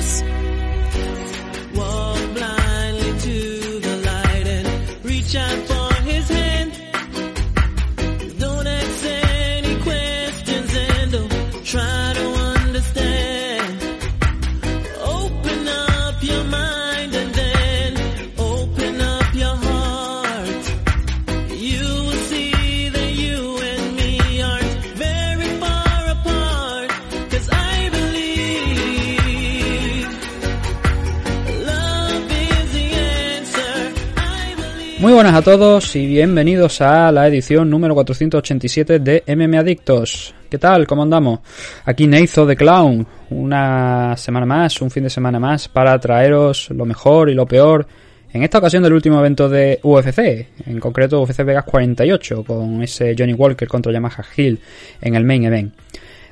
house. Buenas a todos y bienvenidos a la edición número 487 de MM Adictos. ¿Qué tal? ¿Cómo andamos? Aquí Neizo de Clown, una semana más, un fin de semana más para traeros lo mejor y lo peor. En esta ocasión del último evento de UFC, en concreto UFC Vegas 48, con ese Johnny Walker contra Yamaha Hill en el main event.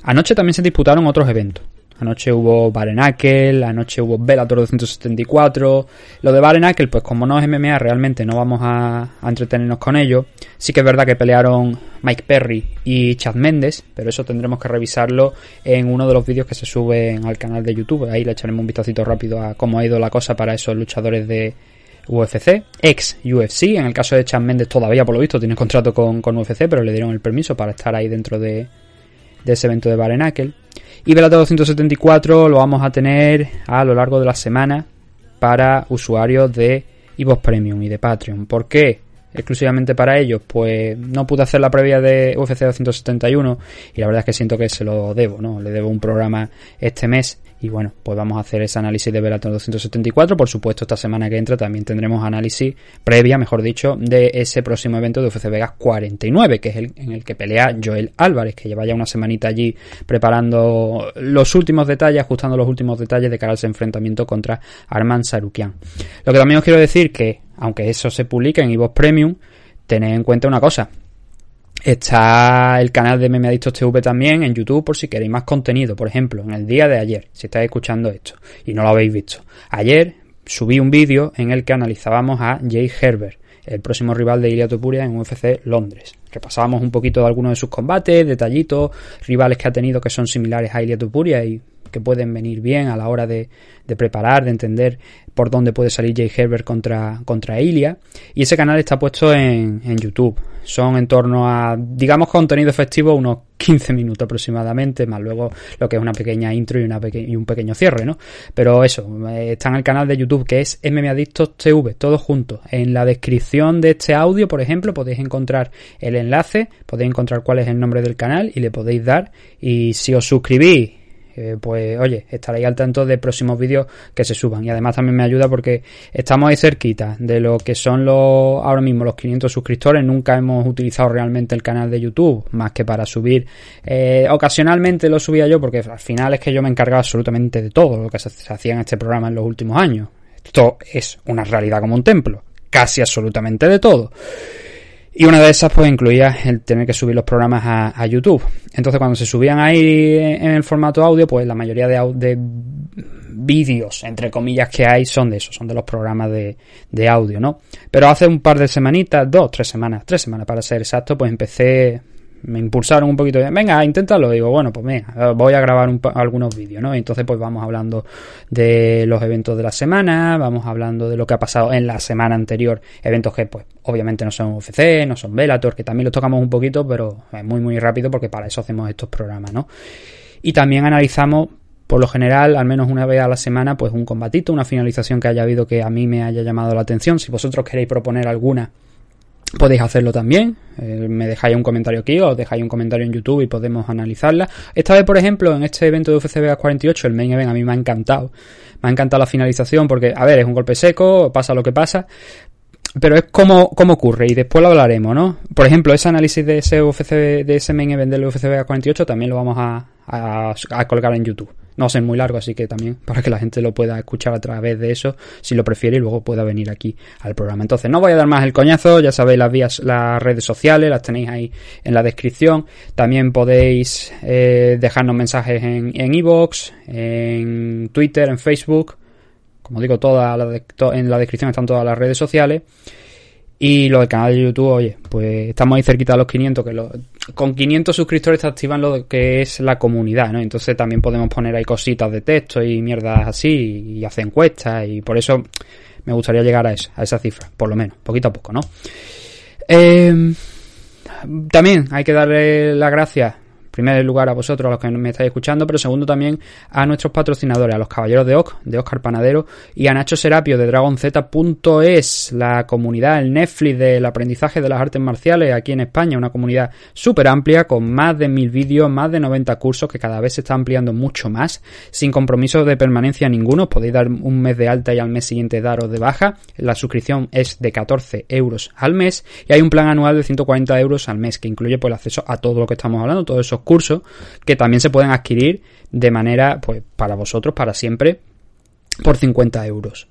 Anoche también se disputaron otros eventos. Anoche hubo Barenakel, anoche hubo Bellator 274. Lo de Barenakel, pues como no es MMA, realmente no vamos a, entretenernos con ello. Sí que es verdad que pelearon Mike Perry y Chad Mendes, pero eso tendremos que revisarlo en uno de los vídeos que se suben al canal de YouTube. Ahí le echaremos un vistacito rápido a cómo ha ido la cosa para esos luchadores de UFC, ex UFC. En el caso de Chad Mendes todavía, por lo visto, tiene contrato con, UFC, pero le dieron el permiso para estar ahí dentro de, de ese evento de Barenakel. Y Bellator 274 lo vamos a tener a lo largo de la semana para usuarios de Evox Premium y de Patreon. ¿Por qué? Exclusivamente para ellos, pues no pude hacer la previa de UFC 271 y la verdad es que siento que se lo debo, ¿no? Le debo un programa este mes y bueno, pues vamos a hacer ese análisis de Bellator 274. Por supuesto, esta semana que entra también tendremos análisis previa, mejor dicho, de ese próximo evento de UFC Vegas 49, que es el en el que pelea Joel Álvarez, que lleva ya una semanita allí preparando los últimos detalles, ajustando los últimos detalles de cara a ese enfrentamiento contra Arman Sarukian. Lo que también os quiero decir que, aunque eso se publica en Evox Premium, tened en cuenta una cosa. Está el canal de Meme Adictos TV también en YouTube por si queréis más contenido. Por ejemplo, en el día de ayer, si estáis escuchando esto y no lo habéis visto. Ayer subí un vídeo en el que analizábamos a Jay Herbert, el próximo rival de Ilia Topuria en UFC Londres. Repasábamos un poquito de algunos de sus combates, detallitos, rivales que ha tenido que son similares a Ilia Topuria y que pueden venir bien a la hora de, preparar, de entender por dónde puede salir Jay Herbert contra, contra Ilia. Y ese canal está puesto en, en YouTube. Son en torno a, digamos, contenido efectivo, unos 15 minutos aproximadamente, más luego lo que es una pequeña intro y, una y un pequeño cierre, ¿no? Pero eso, eh, está en el canal de YouTube que es MM Adictos TV, todos juntos. En la descripción de este audio, por ejemplo, podéis encontrar el enlace, podéis encontrar cuál es el nombre del canal y le podéis dar. Y si os suscribís eh, pues oye, estaréis al tanto de próximos vídeos que se suban. Y además también me ayuda porque estamos ahí cerquita de lo que son los ahora mismo los 500 suscriptores. Nunca hemos utilizado realmente el canal de YouTube más que para subir. Eh, ocasionalmente lo subía yo porque al final es que yo me encargaba absolutamente de todo lo que se, se hacía en este programa en los últimos años. Esto es una realidad como un templo. Casi absolutamente de todo. Y una de esas pues incluía el tener que subir los programas a, YouTube. Entonces cuando se subían ahí en el formato audio, pues la mayoría de, de vídeos, entre comillas, que hay son de eso, son de los programas de, de, audio, ¿no? Pero hace un par de semanitas, dos, tres semanas, tres semanas para ser exacto, pues empecé, me impulsaron un poquito, venga, inténtalo, digo, bueno, pues venga, voy a grabar un, algunos vídeos, ¿no? Entonces pues vamos hablando de los eventos de la semana, vamos hablando de lo que ha pasado en la semana anterior, eventos que pues obviamente no son UFC, no son Bellator, que también los tocamos un poquito, pero es muy muy rápido porque para eso hacemos estos programas, ¿no? Y también analizamos por lo general, al menos una vez a la semana, pues un combatito, una finalización que haya habido que a mí me haya llamado la atención. Si vosotros queréis proponer alguna, podéis hacerlo también. Eh, me dejáis un comentario aquí o dejáis un comentario en YouTube y podemos analizarla. Esta vez, por ejemplo, en este evento de UFC Vegas 48, el main event a mí me ha encantado. Me ha encantado la finalización porque, a ver, es un golpe seco, pasa lo que pasa, pero es como, como ocurre y después lo hablaremos, ¿no? Por ejemplo, ese análisis de ese UFC, de ese main event del UFC Vegas 48 también lo vamos a, a, a colgar en YouTube. No va a ser muy largo, así que también para que la gente lo pueda escuchar a través de eso, si lo prefiere, y luego pueda venir aquí al programa. Entonces, no voy a dar más el coñazo, ya sabéis las vías, las redes sociales, las tenéis ahí en la descripción. También podéis eh, dejarnos mensajes en Evox, en, en Twitter, en Facebook. Como digo, toda la en la descripción están todas las redes sociales. Y lo del canal de YouTube, oye, pues estamos ahí cerquita de los 500, que lo, con 500 suscriptores te activan lo que es la comunidad, ¿no? Entonces también podemos poner ahí cositas de texto y mierdas así y hacer encuestas y por eso me gustaría llegar a esa, a esa cifra, por lo menos, poquito a poco, ¿no? Eh, también hay que darle las gracias primer lugar a vosotros, a los que me estáis escuchando, pero segundo también a nuestros patrocinadores, a los Caballeros de Oc, de Oscar Panadero, y a Nacho Serapio de DragonZ.es, la comunidad, el Netflix del aprendizaje de las artes marciales aquí en España, una comunidad súper amplia, con más de mil vídeos, más de 90 cursos, que cada vez se está ampliando mucho más, sin compromiso de permanencia ninguno, podéis dar un mes de alta y al mes siguiente daros de baja, la suscripción es de 14 euros al mes, y hay un plan anual de 140 euros al mes, que incluye pues el acceso a todo lo que estamos hablando, todos esos cursos que también se pueden adquirir de manera, pues, para vosotros, para siempre, por 50 euros.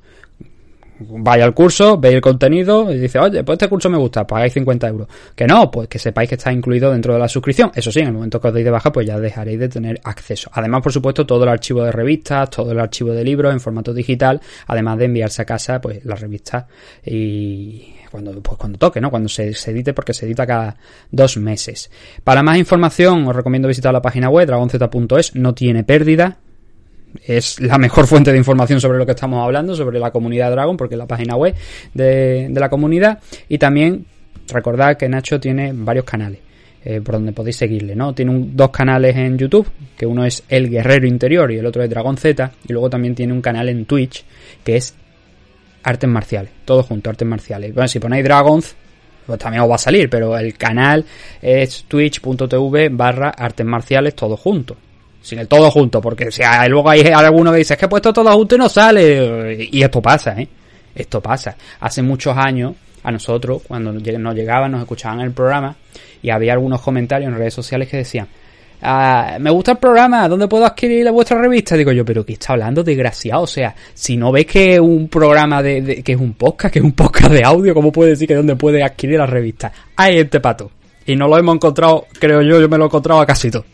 Vaya al curso, veis el contenido y dice, oye, pues este curso me gusta, pagáis 50 euros. Que no, pues que sepáis que está incluido dentro de la suscripción. Eso sí, en el momento que os deis de baja, pues ya dejaréis de tener acceso. Además, por supuesto, todo el archivo de revistas, todo el archivo de libros en formato digital, además de enviarse a casa, pues las revistas y cuando, pues cuando toque, ¿no? Cuando se, se, edite, porque se edita cada dos meses. Para más información, os recomiendo visitar la página web dragonz.es, no tiene pérdida. Es la mejor fuente de información sobre lo que estamos hablando, sobre la comunidad Dragon, porque es la página web de, de la comunidad. Y también recordad que Nacho tiene varios canales. Eh, por donde podéis seguirle, ¿no? Tiene dos canales en YouTube, que uno es El Guerrero Interior y el otro es Dragon Z, y luego también tiene un canal en Twitch que es artes marciales, todo junto, artes marciales. Bueno, si ponéis Dragons, pues también os va a salir, pero el canal es twitch.tv barra artes marciales, todo junto. Sin el todo junto, porque si hay, luego hay alguno que dice, es que he puesto todo junto y no sale. Y esto pasa, ¿eh? Esto pasa. Hace muchos años, a nosotros, cuando nos llegaban, nos escuchaban el programa, y había algunos comentarios en redes sociales que decían, Ah, me gusta el programa, ¿dónde puedo adquirir vuestra revista? Digo yo, pero ¿qué está hablando, desgraciado? O sea, si no ves que es un programa de, que es un podcast, que es un podcast de audio, ¿cómo puede decir que dónde puede adquirir la revista? Hay este pato. Y no lo hemos encontrado, creo yo, yo me lo he encontrado a casi todo.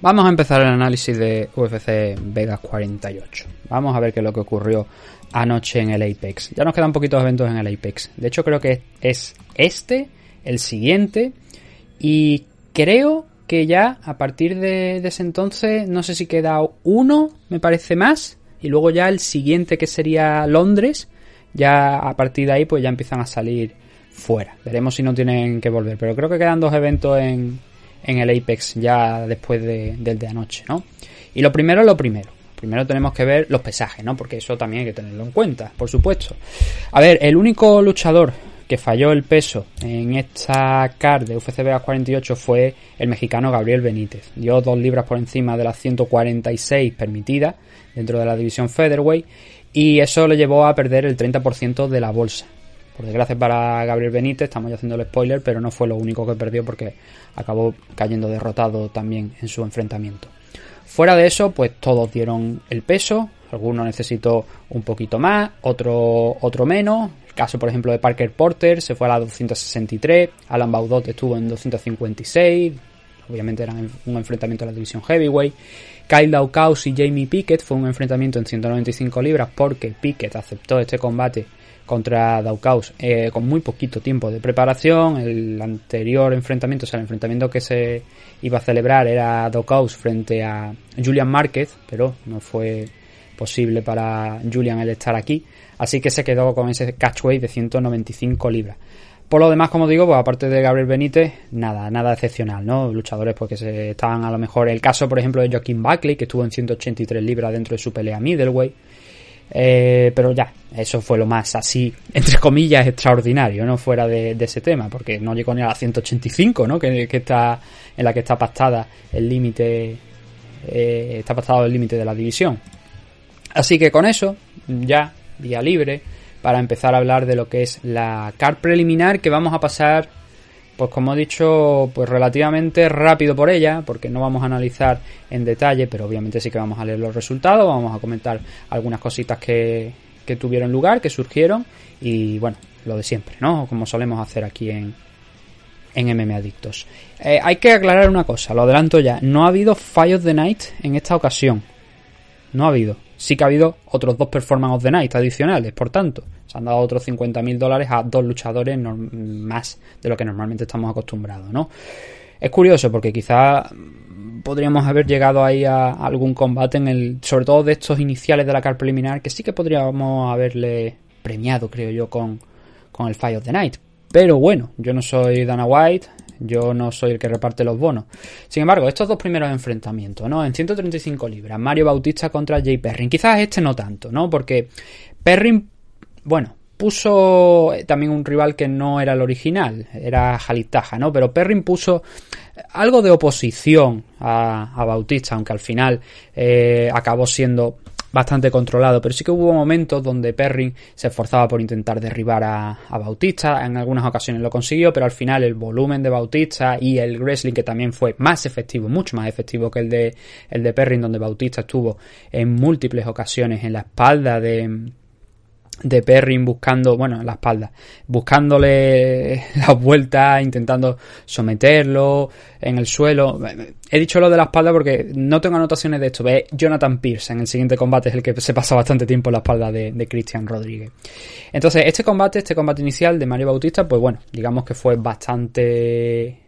Vamos a empezar el análisis de UFC Vegas 48. Vamos a ver qué es lo que ocurrió anoche en el Apex. Ya nos quedan poquitos eventos en el Apex. De hecho, creo que es este, el siguiente. Y creo que ya a partir de, de ese entonces, no sé si queda uno, me parece más. Y luego ya el siguiente que sería Londres. Ya a partir de ahí, pues ya empiezan a salir fuera. Veremos si no tienen que volver. Pero creo que quedan dos eventos en, en el Apex ya después de, del de anoche, ¿no? Y lo primero es lo primero. Primero tenemos que ver los pesajes, ¿no? Porque eso también hay que tenerlo en cuenta, por supuesto. A ver, el único luchador que falló el peso en esta card de UFC Vegas 48 fue el mexicano Gabriel Benítez. Dio dos libras por encima de las 146 permitidas dentro de la división Featherweight y eso le llevó a perder el 30% de la bolsa. Por desgracia para Gabriel Benítez, estamos ya haciendo el spoiler, pero no fue lo único que perdió porque acabó cayendo derrotado también en su enfrentamiento. Fuera de eso, pues todos dieron el peso, algunos necesitó un poquito más, otro, otro menos. El caso, por ejemplo, de Parker Porter se fue a la 263, Alan Baudot estuvo en 256, obviamente era un enfrentamiento en la división heavyweight. Kyle Daukaus y Jamie Pickett fue un enfrentamiento en 195 libras porque Pickett aceptó este combate contra Daukaus eh, con muy poquito tiempo de preparación. El anterior enfrentamiento, o sea, el enfrentamiento que se iba a celebrar era Daukaus frente a Julian Márquez, pero no fue posible para Julian el estar aquí. Así que se quedó con ese catchweight de 195 libras. Por lo demás, como digo, pues aparte de Gabriel Benítez, nada, nada excepcional, ¿no? Luchadores porque pues, se estaban a lo mejor. El caso, por ejemplo, de Joaquín Buckley, que estuvo en 183 libras dentro de su pelea middleweight. Eh, pero ya, eso fue lo más así, entre comillas, extraordinario, ¿no? Fuera de, ese tema, porque no llegó ni a la 185, ¿no? Que, está, en la que está pactada el límite, eh, está pactado el límite de la división. Así que con eso, ya, día libre, para empezar a hablar de lo que es la card preliminar, que vamos a pasar pues como he dicho, pues relativamente rápido por ella, porque no vamos a analizar en detalle, pero obviamente sí que vamos a leer los resultados, vamos a comentar algunas cositas que, que tuvieron lugar, que surgieron y bueno, lo de siempre, ¿no? Como solemos hacer aquí en, en MM Adictos. Eh, hay que aclarar una cosa, lo adelanto ya, no ha habido of the Night en esta ocasión. No ha habido. Sí que ha habido otros dos Performance of the Night adicionales, por tanto, se han dado otros 50.000 dólares a dos luchadores más de lo que normalmente estamos acostumbrados, ¿no? Es curioso porque quizá podríamos haber llegado ahí a algún combate en el, sobre todo de estos iniciales de la car preliminar, que sí que podríamos haberle premiado, creo yo, con, con el Fire of the Night. Pero bueno, yo no soy Dana White, yo no soy el que reparte los bonos. Sin embargo, estos dos primeros enfrentamientos, ¿no? En 135 libras, Mario Bautista contra Jay Perrin. Quizás este no tanto, ¿no? Porque Perrin, bueno, puso también un rival que no era el original, era Jalitaja, ¿no? Pero Perrin puso algo de oposición a, Bautista, aunque al final eh, acabó siendo bastante controlado, pero sí que hubo momentos donde Perrin se esforzaba por intentar derribar a, Bautista, en algunas ocasiones lo consiguió, pero al final el volumen de Bautista y el wrestling que también fue más efectivo, mucho más efectivo que el de el de Perrin, donde Bautista estuvo en múltiples ocasiones en la espalda de de Perrin buscando, bueno, en la espalda, buscándole las vueltas, intentando someterlo en el suelo. He dicho lo de la espalda porque no tengo anotaciones de esto. Ve Jonathan Pierce en el siguiente combate es el que se pasa bastante tiempo en la espalda de, de Christian Rodríguez. Entonces, este combate, este combate inicial de Mario Bautista, pues bueno, digamos que fue bastante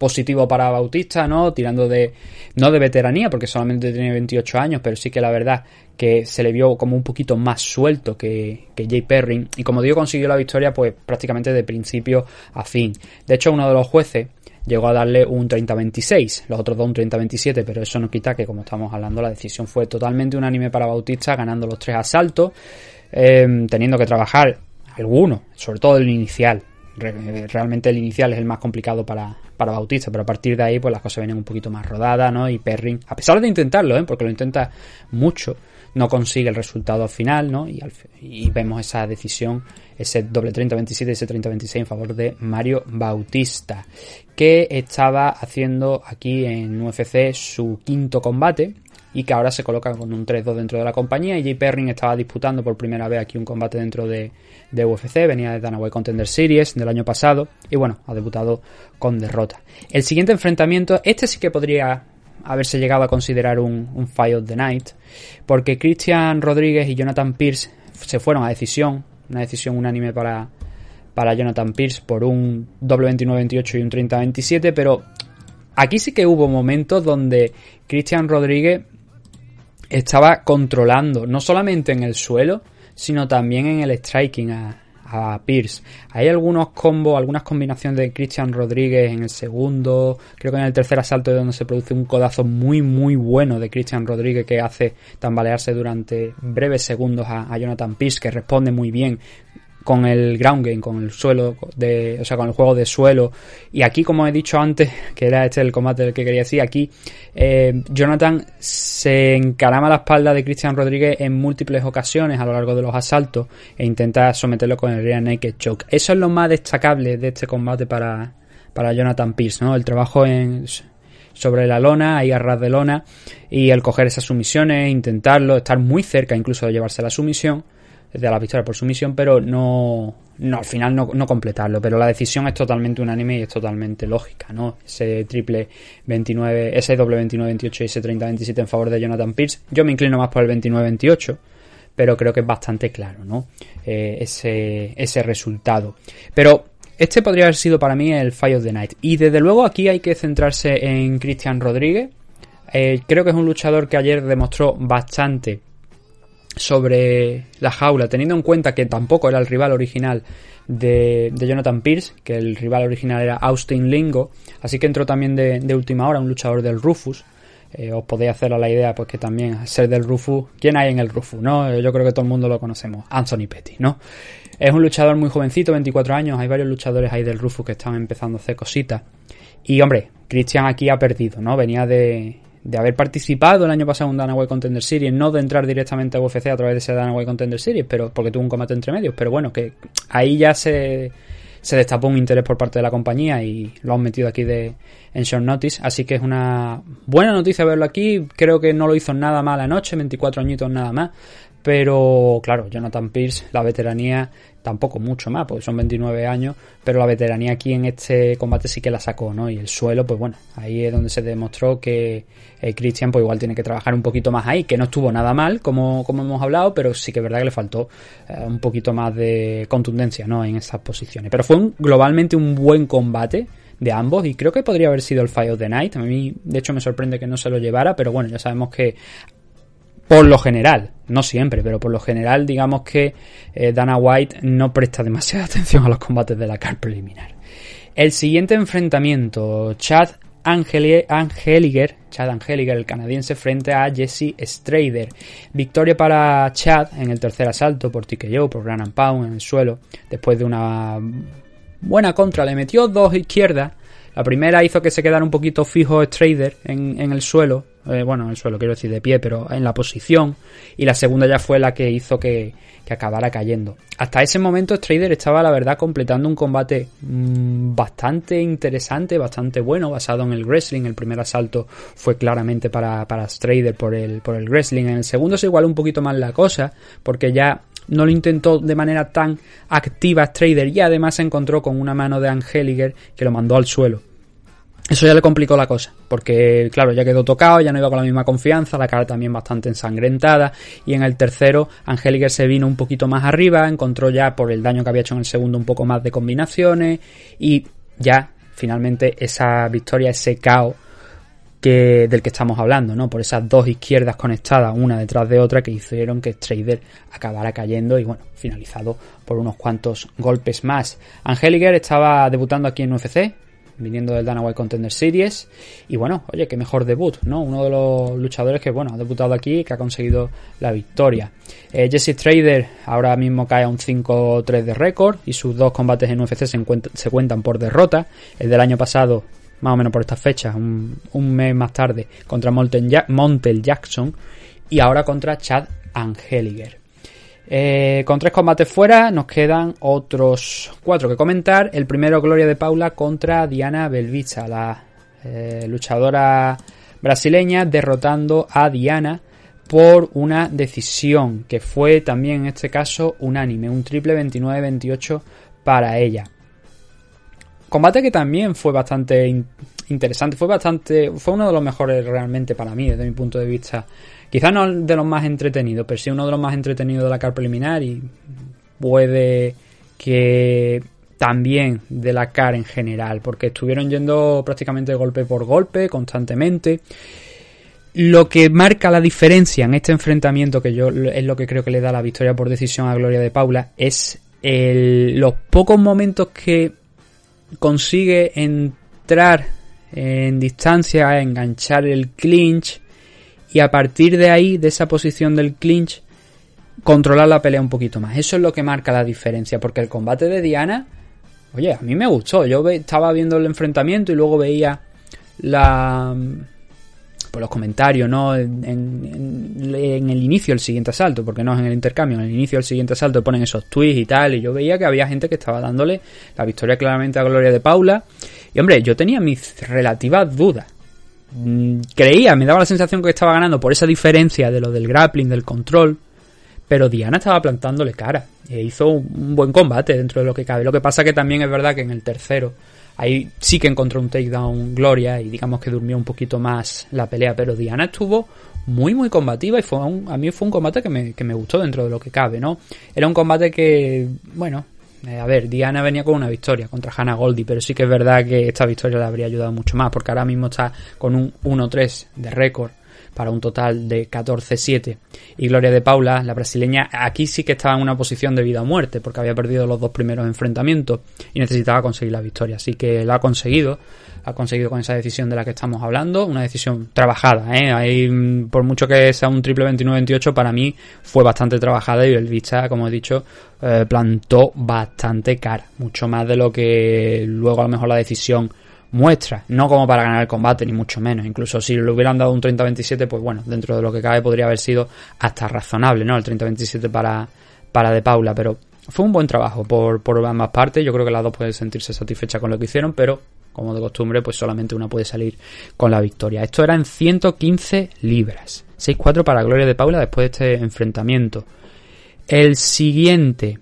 positivo para Bautista, ¿no? Tirando de, no de veteranía, porque solamente tiene 28 años, pero sí que la verdad que se le vio como un poquito más suelto que, que Jay Perrin. Y como digo, consiguió la victoria pues prácticamente de principio a fin. De hecho, uno de los jueces llegó a darle un 30-26, los otros dos un 30-27, pero eso no quita que, como estamos hablando, la decisión fue totalmente unánime para Bautista, ganando los tres asaltos, eh, teniendo que trabajar algunos, sobre todo el inicial, realmente el inicial es el más complicado para, para Bautista, pero a partir de ahí pues las cosas vienen un poquito más rodadas, ¿no? Y Perrin, a pesar de intentarlo, ¿eh? porque lo intenta mucho, no consigue el resultado al final, ¿no? Y, y vemos esa decisión, ese doble 30-27 y ese 30-26 en favor de Mario Bautista, que estaba haciendo aquí en UFC su quinto combate, y que ahora se coloca con un 3-2 dentro de la compañía. Y Jay Perrin estaba disputando por primera vez aquí un combate dentro de, de UFC, venía de Dana White Contender Series del año pasado y bueno, ha debutado con derrota. El siguiente enfrentamiento, este sí que podría haberse llegado a considerar un, un Fight of the Night, porque Christian Rodríguez y Jonathan Pierce se fueron a decisión, una decisión unánime para, para Jonathan Pierce por un doble 29-28 y un 30-27, pero aquí sí que hubo momentos donde Christian Rodríguez estaba controlando, no solamente en el suelo, sino también en el striking a, a Pierce. Hay algunos combos, algunas combinaciones de Christian Rodríguez en el segundo, creo que en el tercer asalto es donde se produce un codazo muy muy bueno de Christian Rodríguez que hace tambalearse durante breves segundos a, a Jonathan Pierce que responde muy bien con el ground game, con el suelo, de, o sea, con el juego de suelo. Y aquí, como he dicho antes, que era este el combate del que quería decir, aquí eh, Jonathan se encarama la espalda de Christian Rodríguez en múltiples ocasiones a lo largo de los asaltos e intenta someterlo con el rear naked choke. Eso es lo más destacable de este combate para, para Jonathan Pierce, ¿no? El trabajo en, sobre la lona, ahí a ras de lona, y el coger esas sumisiones, intentarlo, estar muy cerca incluso de llevarse la sumisión de la victoria por sumisión, pero no, no al final no, no, completarlo. Pero la decisión es totalmente unánime y es totalmente lógica, ¿no? Ese triple 29, ese doble 29-28 y ese 30-27 en favor de Jonathan Pierce. Yo me inclino más por el 29-28, pero creo que es bastante claro, ¿no? Eh, ese, ese resultado. Pero este podría haber sido para mí el Fire of the Night. Y desde luego aquí hay que centrarse en Cristian Rodríguez. Eh, creo que es un luchador que ayer demostró bastante sobre la jaula, teniendo en cuenta que tampoco era el rival original de, Jonathan Pierce, que el rival original era Austin Lingo, así que entró también de, última hora un luchador del Rufus. Eh, os podéis hacer a la idea pues que también ser del Rufus, ¿quién hay en el Rufus? ¿no? Yo creo que todo el mundo lo conocemos, Anthony Petty, ¿no? Es un luchador muy jovencito, 24 años, hay varios luchadores ahí del Rufus que están empezando a hacer cositas. Y hombre, Christian aquí ha perdido, ¿no? Venía de, de haber participado el año pasado en Dana White Contender Series, no de entrar directamente a UFC a través de ese Dana White Contender Series, pero porque tuvo un combate entre medios, pero bueno, que ahí ya se, se destapó un interés por parte de la compañía y lo han metido aquí de, en short notice, así que es una buena noticia verlo aquí, creo que no lo hizo nada mal anoche, 24 añitos nada más, pero claro, Jonathan Pierce, la veteranía tampoco mucho más, porque son 29 años, pero la veteranía aquí en este combate sí que la sacó, ¿no? Y el suelo, pues bueno, ahí es donde se demostró que eh, Christian pues igual tiene que trabajar un poquito más ahí, que no estuvo nada mal, como, como hemos hablado, pero sí que es verdad que le faltó eh, un poquito más de contundencia, ¿no? En esas posiciones. Pero fue globalmente un buen combate de ambos y creo que podría haber sido el Fight of the Night. A mí, de hecho, me sorprende que no se lo llevara, pero bueno, ya sabemos que por lo general, no siempre, pero por lo general, digamos que eh, Dana White no presta demasiada atención a los combates de la car preliminar. El siguiente enfrentamiento, Chad Angeliger, Chad Angeliger, el canadiense, frente a Jesse Strader. Victoria para Chad en el tercer asalto por TKO, por Gran Pound en el suelo. Después de una buena contra, le metió dos izquierdas. La primera hizo que se quedara un poquito fijo Strader en el suelo, eh, bueno, en el suelo, quiero decir de pie, pero en la posición. Y la segunda ya fue la que hizo que, acabara cayendo. Hasta ese momento Strader estaba, la verdad, completando un combate mm, bastante interesante, bastante bueno, basado en el wrestling. El primer asalto fue claramente para, para Strader por el, por el wrestling. En el segundo se igualó un poquito más la cosa, porque ya no lo intentó de manera tan activa Strader y además se encontró con una mano de Angeliger que lo mandó al suelo. Eso ya le complicó la cosa, porque claro, ya quedó tocado, ya no iba con la misma confianza, la cara también bastante ensangrentada, y en el tercero Angeliger se vino un poquito más arriba, encontró ya por el daño que había hecho en el segundo un poco más de combinaciones, y ya finalmente esa victoria, ese caos que, del que estamos hablando, ¿no? Por esas dos izquierdas conectadas una detrás de otra que hicieron que Trader acabara cayendo y bueno, finalizado por unos cuantos golpes más. Angeliger estaba debutando aquí en UFC, viniendo del Dana White Contender Series. Y bueno, oye, qué mejor debut, ¿no? Uno de los luchadores que, bueno, ha debutado aquí y que ha conseguido la victoria. Eh, Jesse Trader ahora mismo cae a un 5-3 de récord y sus dos combates en UFC se, cuentan por derrota. El del año pasado, más o menos por estas fechas, un, mes más tarde, contra Montel Jackson y ahora contra Chad Angeliger. Eh, con tres combates fuera, nos quedan otros cuatro que comentar. El primero, Gloria de Paula contra Diana Belvicha, la eh, luchadora brasileña, derrotando a Diana por una decisión que fue también en este caso unánime, un triple 29-28 para ella. Combate que también fue bastante interesante, fue bastante, fue uno de los mejores realmente para mí desde mi punto de vista Quizás no de los más entretenidos, pero sí uno de los más entretenidos de la car preliminar y puede que también de la car en general, porque estuvieron yendo prácticamente golpe por golpe, constantemente. Lo que marca la diferencia en este enfrentamiento, que yo es lo que creo que le da la victoria por decisión a Gloria de Paula, es los pocos momentos que consigue entrar en distancia, enganchar el clinch y a partir de ahí, de esa posición del clinch, controlar la pelea un poquito más. Eso es lo que marca la diferencia, porque el combate de Diana, oye, a mí me gustó. Yo estaba viendo el enfrentamiento y luego veía la por pues los comentarios, ¿no? En, el inicio del siguiente asalto, porque no es en el intercambio, en el inicio del siguiente asalto ponen esos tweets y tal, y yo veía que había gente que estaba dándole la victoria claramente a Gloria de Paula. Y hombre, yo tenía mis relativas dudas Mm, creía, me daba la sensación que estaba ganando por esa diferencia de lo del grappling, del control. Pero Diana estaba plantándole cara. E hizo un buen combate dentro de lo que cabe. Lo que pasa que también es verdad que en el tercero ahí sí que encontró un takedown Gloria y digamos que durmió un poquito más la pelea. Pero Diana estuvo muy muy combativa y fue a mí fue un combate que me, que me gustó dentro de lo que cabe, ¿no? Era un combate que, bueno, eh, a ver, Diana venía con una victoria contra Hannah Goldie, pero sí que es verdad que esta victoria le habría ayudado mucho más, porque ahora mismo está con un 1-3 de récord para un total de 14-7. Y Gloria de Paula, la brasileña, aquí sí que estaba en una posición de vida o muerte, porque había perdido los dos primeros enfrentamientos y necesitaba conseguir la victoria. Así que la ha conseguido, ha conseguido con esa decisión de la que estamos hablando, una decisión trabajada. ¿eh? Mm, por mucho que sea un triple 29-28, para mí fue bastante trabajada y el Vista, como he dicho, eh, plantó bastante cara, mucho más de lo que luego a lo mejor la decisión muestra, no como para ganar el combate, ni mucho menos. Incluso si le hubieran dado un 30-27, pues bueno, dentro de lo que cabe podría haber sido hasta razonable, ¿no? El 30-27 para, para De Paula, pero fue un buen trabajo por, por ambas partes. Yo creo que las dos pueden sentirse satisfechas con lo que hicieron, pero como de costumbre, pues solamente una puede salir con la victoria. Esto era en 115 libras. 6-4 para Gloria de Paula después de este enfrentamiento. El siguiente,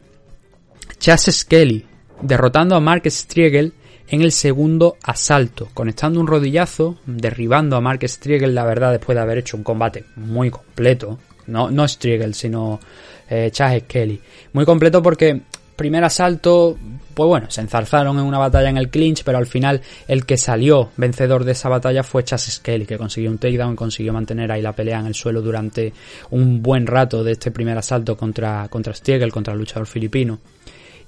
Chas Skelly, derrotando a Mark Striegel en el segundo asalto, conectando un rodillazo, derribando a Mark Striegel, la verdad, después de haber hecho un combate muy completo. No, no Striegel, sino eh, Chas Skelly. Muy completo porque primer asalto, pues bueno, se enzarzaron en una batalla en el clinch, pero al final el que salió vencedor de esa batalla fue Chas Skelly, que consiguió un takedown, consiguió mantener ahí la pelea en el suelo durante un buen rato de este primer asalto contra, contra Stiegel, contra el luchador filipino.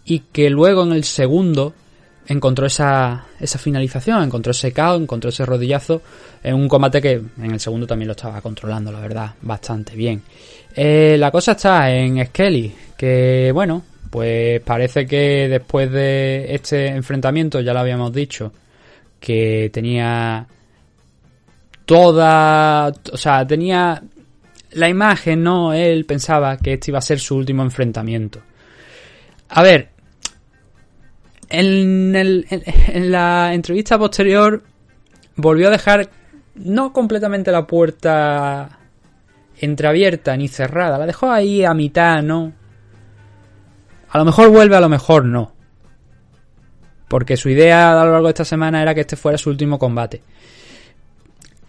Y que luego en el segundo encontró esa, esa finalización, encontró ese KO, encontró ese rodillazo en un combate que en el segundo también lo estaba controlando, la verdad, bastante bien. Eh, la cosa está en Skelly, que bueno, pues parece que después de este enfrentamiento, ya lo habíamos dicho, que tenía toda, o sea, tenía la imagen, ¿no? Él pensaba que este iba a ser su último enfrentamiento. A ver, en, la entrevista posterior volvió a dejar no completamente la puerta entreabierta ni cerrada, la dejó ahí a mitad, ¿no? A lo mejor vuelve, a lo mejor no. Porque su idea a lo largo de esta semana era que este fuera su último combate.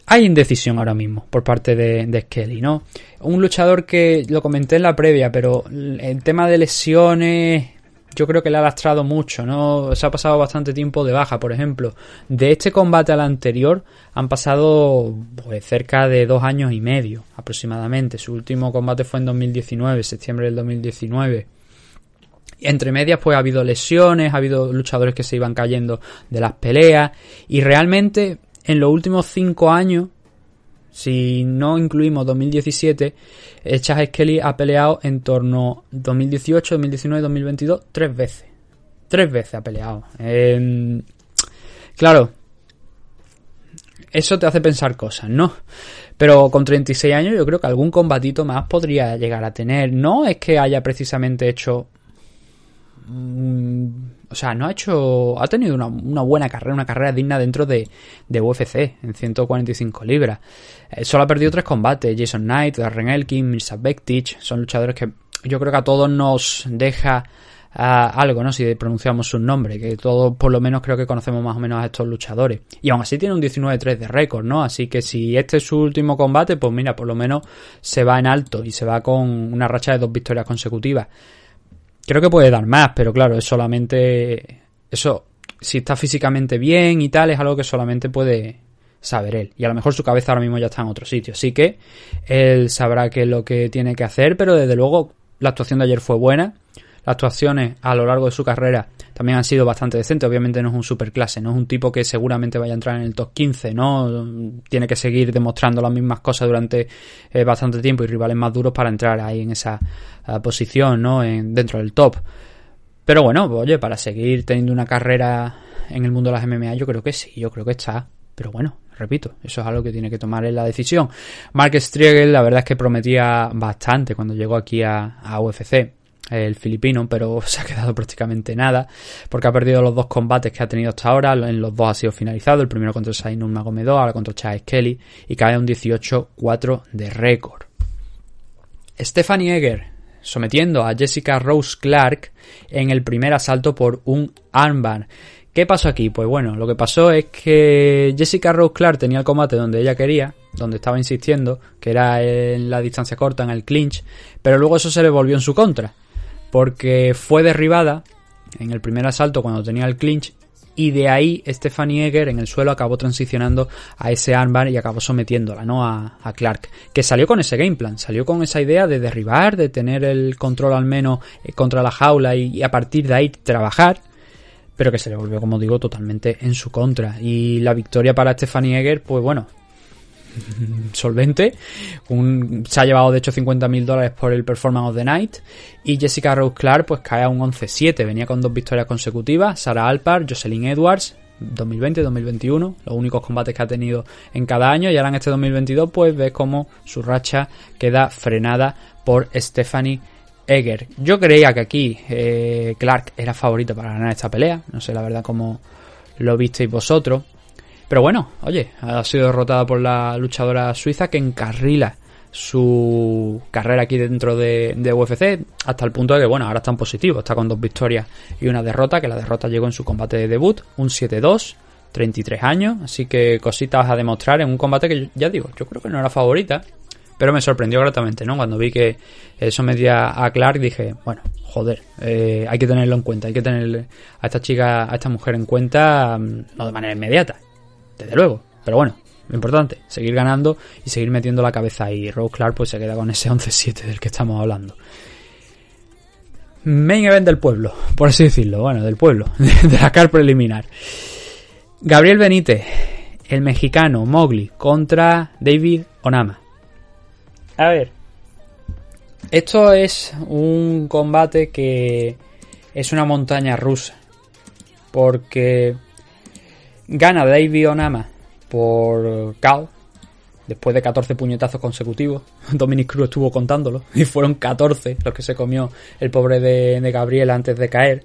Hay indecisión ahora mismo por parte de, de Skelly, ¿no? Un luchador que lo comenté en la previa, pero el tema de lesiones yo creo que le ha lastrado mucho, ¿no? Se ha pasado bastante tiempo de baja, por ejemplo. De este combate al anterior han pasado pues, cerca de dos años y medio aproximadamente. Su último combate fue en 2019, septiembre del 2019 entre medias pues ha habido lesiones, ha habido luchadores que se iban cayendo de las peleas y realmente en los últimos cinco años, si no incluimos 2017, Chas Skelly ha peleado en torno 2018, 2019, 2022 tres veces. Tres veces ha peleado. Eh, claro, eso te hace pensar cosas, ¿no? Pero con 36 años yo creo que algún combatito más podría llegar a tener. No es que haya precisamente hecho Mm, o sea, no ha hecho. Ha tenido una, buena carrera, una carrera digna dentro de, UFC en 145 libras. Eh, solo ha perdido tres combates: Jason Knight, Darren Elkin, Mirza Bektic. Son luchadores que yo creo que a todos nos deja ah, algo, ¿no? Si pronunciamos su nombre, que todos por lo menos creo que conocemos más o menos a estos luchadores. Y aún así tiene un 19-3 de récord, ¿no? Así que si este es su último combate, pues mira, por lo menos se va en alto y se va con una racha de dos victorias consecutivas. Creo que puede dar más, pero claro, es solamente. Eso, si está físicamente bien y tal, es algo que solamente puede saber él. Y a lo mejor su cabeza ahora mismo ya está en otro sitio. Así que él sabrá qué es lo que tiene que hacer, pero desde luego la actuación de ayer fue buena. Las actuaciones a lo largo de su carrera también han sido bastante decentes. Obviamente no es un superclase, no es un tipo que seguramente vaya a entrar en el top 15, ¿no? Tiene que seguir demostrando las mismas cosas durante eh, bastante tiempo y rivales más duros para entrar ahí en esa uh, posición, ¿no? En, dentro del top. Pero bueno, oye, para seguir teniendo una carrera en el mundo de las MMA, yo creo que sí, yo creo que está. Pero bueno, repito, eso es algo que tiene que tomar en la decisión. Mark Striegel, la verdad es que prometía bastante cuando llegó aquí a, a UFC el filipino, pero se ha quedado prácticamente nada, porque ha perdido los dos combates que ha tenido hasta ahora, en los dos ha sido finalizado, el primero contra Sainun Magomedov, ahora contra Chad Kelly, y cae un 18-4 de récord. Stephanie Egger, sometiendo a Jessica Rose Clark en el primer asalto por un armbar. ¿Qué pasó aquí? Pues bueno, lo que pasó es que Jessica Rose Clark tenía el combate donde ella quería, donde estaba insistiendo, que era en la distancia corta, en el clinch, pero luego eso se le volvió en su contra porque fue derribada en el primer asalto cuando tenía el clinch y de ahí Stephanie Egger en el suelo acabó transicionando a ese armbar y acabó sometiéndola, ¿no? A, Clark, que salió con ese game plan, salió con esa idea de derribar, de tener el control al menos eh, contra la jaula y, a partir de ahí trabajar, pero que se le volvió, como digo, totalmente en su contra. Y la victoria para Stephanie Egger, pues bueno, solvente. Se ha llevado de hecho 50 mil dólares por el Performance of the Night. Y Jessica Rose Clark pues cae a un 11-7. Venía con dos victorias consecutivas. Sarah Alpar, Jocelyn Edwards. 2020-2021, los únicos combates que ha tenido en cada año y ahora en este 2022 pues ves como su racha queda frenada por Stephanie Egger. Yo creía que aquí eh, Clark era favorito para ganar esta pelea, no sé la verdad cómo, lo visteis vosotros. Pero bueno, oye, ha sido derrotada por la luchadora suiza que encarrila su carrera aquí dentro de, UFC hasta el punto de que, bueno, ahora está en positivo, está con dos victorias y una derrota, que la derrota llegó en su combate de debut, un 7-2, 33 años, así que cositas a demostrar en un combate que ya digo, yo creo que no era favorita, pero me sorprendió gratamente, ¿no? Cuando vi que eso metía a Clark dije, bueno, joder, eh, hay que tenerlo en cuenta, hay que tener a esta chica, a esta mujer en cuenta, mm, no de manera inmediata, desde luego, pero bueno, lo importante, seguir ganando y seguir metiendo la cabeza y Rose Clark pues se queda con ese 11-7 del que estamos hablando. Main event del pueblo, por así decirlo, bueno, del pueblo, de la car preliminar. Gabriel Benítez, el mexicano Mowgli contra David Onama. A ver, esto es un combate que es una montaña rusa. Porque gana David Onama por KO después de 14 puñetazos consecutivos. Dominic Cruz estuvo contándolo y fueron 14 los que se comió el pobre de, Gabriel antes de caer.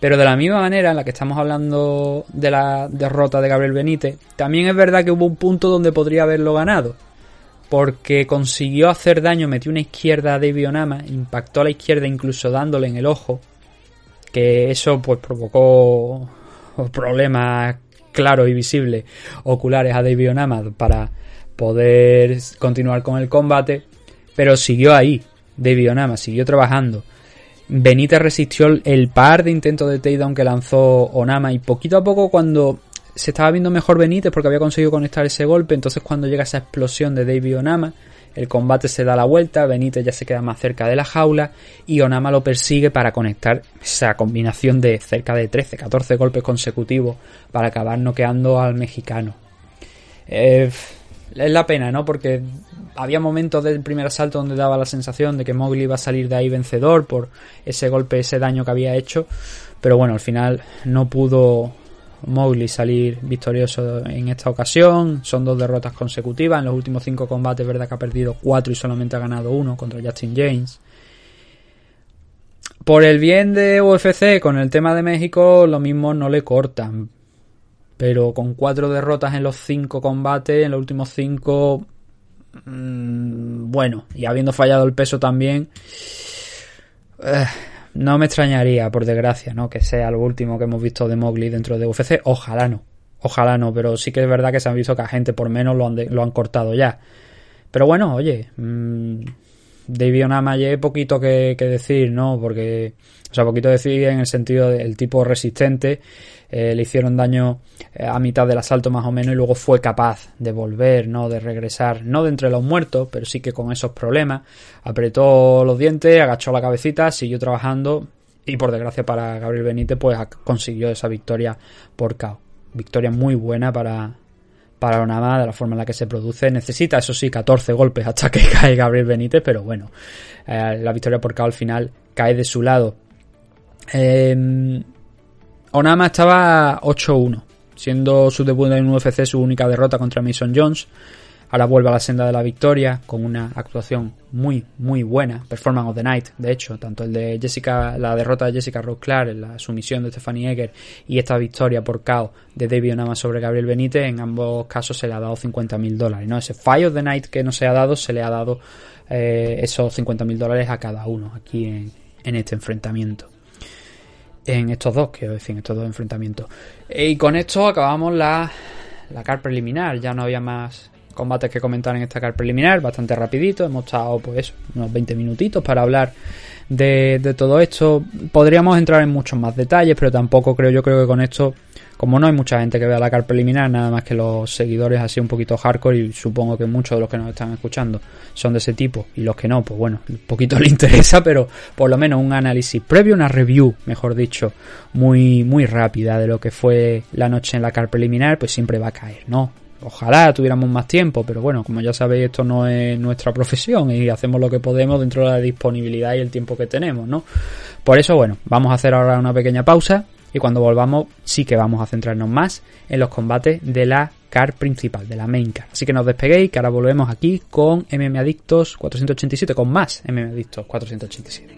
Pero de la misma manera en la que estamos hablando de la derrota de Gabriel Benítez, también es verdad que hubo un punto donde podría haberlo ganado. Porque consiguió hacer daño, metió una izquierda a David Onama, impactó a la izquierda incluso dándole en el ojo. Que eso pues provocó problemas claros y visibles oculares a David Onama para poder continuar con el combate, pero siguió ahí. David Onama siguió trabajando. Benítez resistió el par de intentos de takedown que lanzó Onama y poquito a poco cuando se estaba viendo mejor Benítez porque había conseguido conectar ese golpe, entonces cuando llega esa explosión de David Onama, el combate se da la vuelta, Benítez ya se queda más cerca de la jaula y Onama lo persigue para conectar esa combinación de cerca de 13, 14 golpes consecutivos para acabar noqueando al mexicano. Eh, es la pena, ¿no? Porque había momentos del primer asalto donde daba la sensación de que Mowgli iba a salir de ahí vencedor por ese golpe, ese daño que había hecho. Pero bueno, al final no pudo Mowgli salir victorioso en esta ocasión. Son dos derrotas consecutivas. En los últimos cinco combates, verdad que ha perdido cuatro y solamente ha ganado uno contra Justin James. Por el bien de UFC, con el tema de México, lo mismo no le cortan. Pero con cuatro derrotas en los cinco combates, en los últimos cinco. Mmm, bueno, y habiendo fallado el peso también. Eh, no me extrañaría, por desgracia, ¿no? Que sea lo último que hemos visto de Mowgli dentro de UFC. Ojalá no. Ojalá no, pero sí que es verdad que se han visto que a gente por menos lo han, de, lo han cortado ya. Pero bueno, oye, mmm, David Onama hay poquito que, que, decir, ¿no? Porque, o sea, poquito decir en el sentido del tipo resistente. Eh, le hicieron daño eh, a mitad del asalto más o menos y luego fue capaz de volver, ¿no? De regresar, no de entre los muertos, pero sí que con esos problemas. Apretó los dientes, agachó la cabecita, siguió trabajando y por desgracia para Gabriel Benítez pues consiguió esa victoria por KO. Victoria muy buena para, para Onama de la forma en la que se produce. Necesita, eso sí, 14 golpes hasta que cae Gabriel Benítez, pero bueno, eh, la victoria por KO al final cae de su lado. Eh, Onama estaba 8-1, siendo su debut en UFC su única derrota contra Mason Jones. Ahora vuelve a la senda de la victoria con una actuación muy, muy buena. Performance of the Night, de hecho, tanto el de Jessica, la derrota de Jessica Rose Clark, la sumisión de Stephanie Egger y esta victoria por KO de David Onama sobre Gabriel Benítez, en ambos casos se le ha dado 50 mil dólares. ¿no? Ese Fire of the Night que no se ha dado, se le ha dado eh, esos 50 mil dólares a cada uno aquí en, este enfrentamiento en estos dos, decir, en estos dos enfrentamientos. Y con esto acabamos la, la car preliminar, ya no había más combates que comentar en esta car preliminar, bastante rapidito, hemos estado pues unos 20 minutitos para hablar de, todo esto. Podríamos entrar en muchos más detalles, pero tampoco creo, yo creo que con esto como no hay mucha gente que vea la car preliminar, nada más que los seguidores así un poquito hardcore y supongo que muchos de los que nos están escuchando son de ese tipo y los que no, pues bueno, un poquito les interesa, pero por lo menos un análisis previo, una review, mejor dicho, muy muy rápida de lo que fue la noche en la car preliminar, pues siempre va a caer, ¿no? Ojalá tuviéramos más tiempo, pero bueno, como ya sabéis, esto no es nuestra profesión y hacemos lo que podemos dentro de la disponibilidad y el tiempo que tenemos, ¿no? Por eso, bueno, vamos a hacer ahora una pequeña pausa y cuando volvamos sí que vamos a centrarnos más en los combates de la car principal, de la main car. Así que no os despeguéis, que ahora volvemos aquí con MM Adictos 487, con más MM Adictos 487.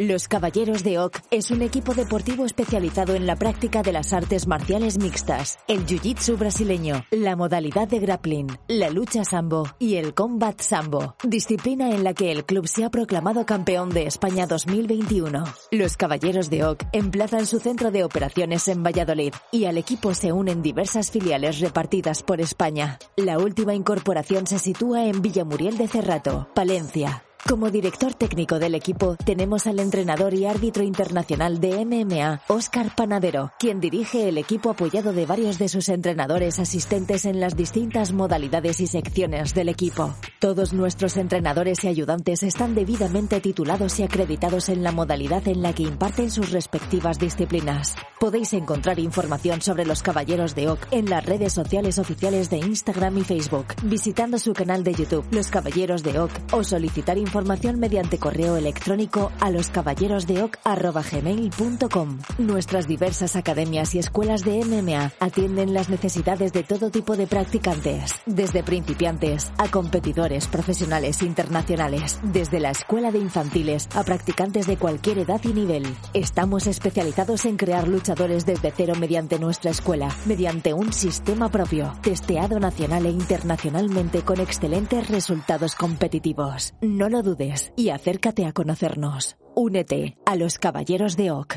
Los Caballeros de Oc es un equipo deportivo especializado en la práctica de las artes marciales mixtas, el jiu-jitsu brasileño, la modalidad de grappling, la lucha sambo y el combat sambo, disciplina en la que el club se ha proclamado campeón de España 2021. Los Caballeros de Oc emplazan su centro de operaciones en Valladolid y al equipo se unen diversas filiales repartidas por España. La última incorporación se sitúa en Villamuriel de Cerrato, Palencia. Como director técnico del equipo tenemos al entrenador y árbitro internacional de MMA, Óscar Panadero, quien dirige el equipo apoyado de varios de sus entrenadores asistentes en las distintas modalidades y secciones del equipo. Todos nuestros entrenadores y ayudantes están debidamente titulados y acreditados en la modalidad en la que imparten sus respectivas disciplinas. Podéis encontrar información sobre los Caballeros de Oc en las redes sociales oficiales de Instagram y Facebook, visitando su canal de YouTube, Los Caballeros de Oc, o solicitar información mediante correo electrónico a loscaballerosdeoc.gmail.com. Nuestras diversas academias y escuelas de MMA atienden las necesidades de todo tipo de practicantes, desde principiantes a competidores profesionales internacionales, desde la escuela de infantiles a practicantes de cualquier edad y nivel. Estamos especializados en crear luchadores desde cero mediante nuestra escuela, mediante un sistema propio, testeado nacional e internacionalmente con excelentes resultados competitivos. No lo dudes y acércate a conocernos. Únete a los Caballeros de Oc.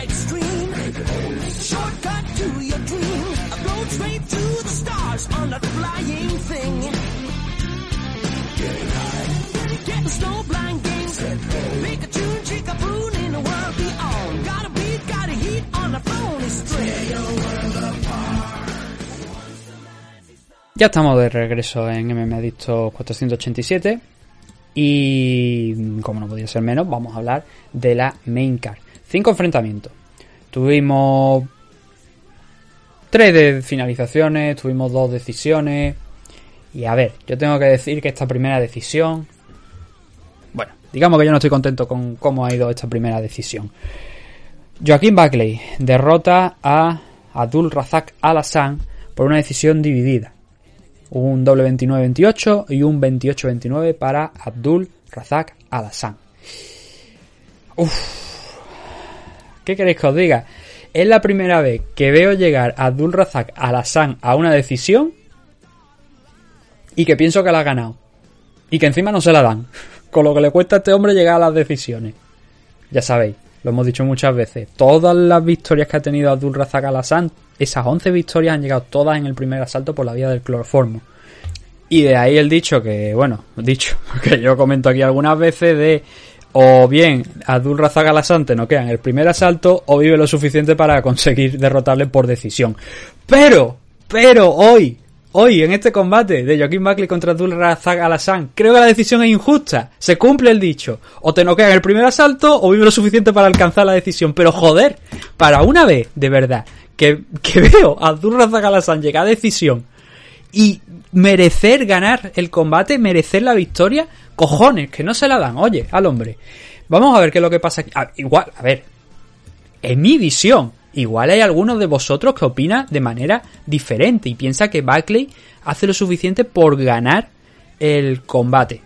A. Shortcut to your dream. Go straight to the stars on a flying thing. Ya estamos de regreso en MM Adicto 487 y como no podía ser menos, vamos a hablar de la main card. Cinco enfrentamientos. Tuvimos tres de finalizaciones, tuvimos dos decisiones y a ver, yo tengo que decir que esta primera decisión, bueno, digamos que yo no estoy contento con cómo ha ido esta primera decisión. Joaquín Buckley derrota a Abdul Razak Al-Hassan por una decisión dividida. Un doble 29-28 y un 28-29 para Abdul Razak Al-Hassan. ¿Qué queréis que os diga? Es la primera vez que veo llegar a Abdul Razak Al-Hassan a una decisión y que pienso que la ha ganado. Y que encima no se la dan. Con lo que le cuesta a este hombre llegar a las decisiones. Ya sabéis, lo hemos dicho muchas veces. Todas las victorias que ha tenido Abdul Razak Al-Hassan, esas 11 victorias han llegado todas en el primer asalto por la vía del cloroformo. Y de ahí el dicho que, bueno, dicho, que yo comento aquí algunas veces de o bien Abdul Razak Al-Hassan te noquea en el primer asalto o vive lo suficiente para conseguir derrotarle por decisión. Pero, pero hoy, hoy en este combate de Joaquín Buckley contra Abdul Razak Al-Hassan, creo que la decisión es injusta. Se cumple el dicho. O te noquea en el primer asalto o vive lo suficiente para alcanzar la decisión. Pero joder, para una vez, de verdad, que, que veo a Abdul Razak Al-Hassan llegar a decisión y merecer ganar el combate, merecer la victoria, cojones, que no se la dan, oye, al hombre. Vamos a ver qué es lo que pasa aquí. Ah, igual, a ver, en mi visión, igual hay algunos de vosotros que opinan de manera diferente y piensa que Buckley hace lo suficiente por ganar el combate.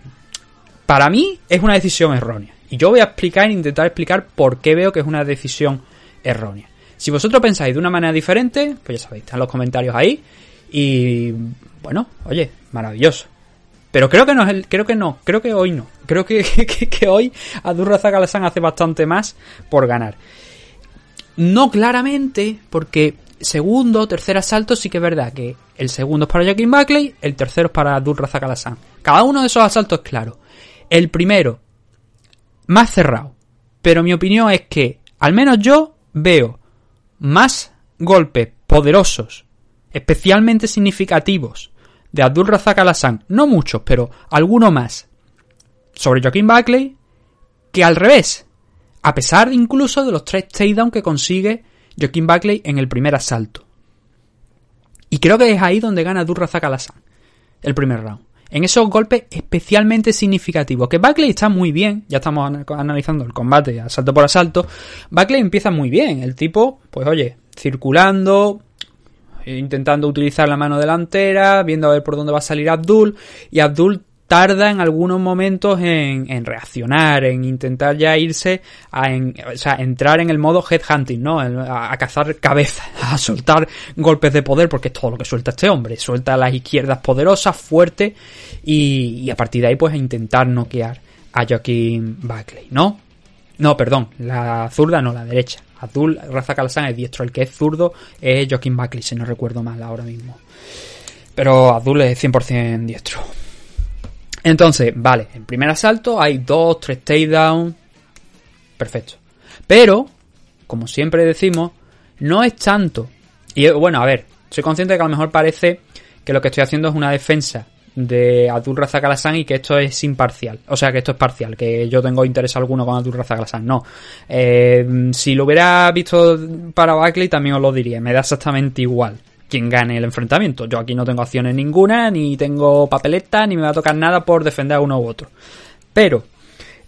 Para mí es una decisión errónea. Y yo voy a explicar, intentar explicar por qué veo que es una decisión errónea. Si vosotros pensáis de una manera diferente, pues ya sabéis, están los comentarios ahí. Y bueno, oye, maravilloso. Pero creo que no creo que no, creo que hoy no. Creo que, que, hoy Zagalasan hace bastante más por ganar. No claramente, porque segundo, tercer asalto sí que es verdad que el segundo es para Joaquín Buckley, el tercero es para Abdul Razak Al-Hassan. Cada uno de esos asaltos es claro. El primero, más cerrado. Pero mi opinión es que, al menos yo, veo más golpes poderosos, especialmente significativos, de Abdul Razak Al-Hassan. No muchos, pero alguno más. Sobre Joaquín Buckley, que al revés. A pesar incluso de los tres takedowns que consigue Joaquín Buckley en el primer asalto. Y creo que es ahí donde gana Abdul Razak Al-Hassan. El primer round. en esos golpes especialmente significativos. Que Buckley está muy bien, ya estamos analizando el combate asalto por asalto. Buckley empieza muy bien, el tipo, pues oye, circulando, intentando utilizar la mano delantera, viendo a ver por dónde va a salir Abdul, y Abdul tarda en algunos momentos en, reaccionar, en intentar ya irse a o sea, entrar en el modo headhunting, ¿no? A, cazar cabezas, a soltar golpes de poder, porque es todo lo que suelta este hombre. Suelta las izquierdas poderosas, fuertes, y, a partir de ahí, pues, a intentar noquear a Joaquín Buckley, ¿no? No, perdón, la zurda no, la derecha. Azul, Raza Kalasan es diestro, el que es zurdo es Joaquín Buckley, si no recuerdo mal ahora mismo. Pero Azul es 100% diestro. Entonces, vale, en primer asalto hay dos, tres takedowns. Perfecto. Pero, como siempre decimos, no es tanto. Y bueno, a ver, soy consciente de que a lo mejor parece que lo que estoy haciendo es una defensa de Abdul Razak Alasan y que esto es imparcial. O sea, que esto es parcial, que yo tengo interés alguno con Abdul Razak Alasan. No. Eh, si lo hubiera visto para Buckley también os lo diría. Me da exactamente igual quien gane el enfrentamiento. Yo aquí no tengo acciones ninguna, ni tengo papeleta, ni me va a tocar nada por defender a uno u otro. Pero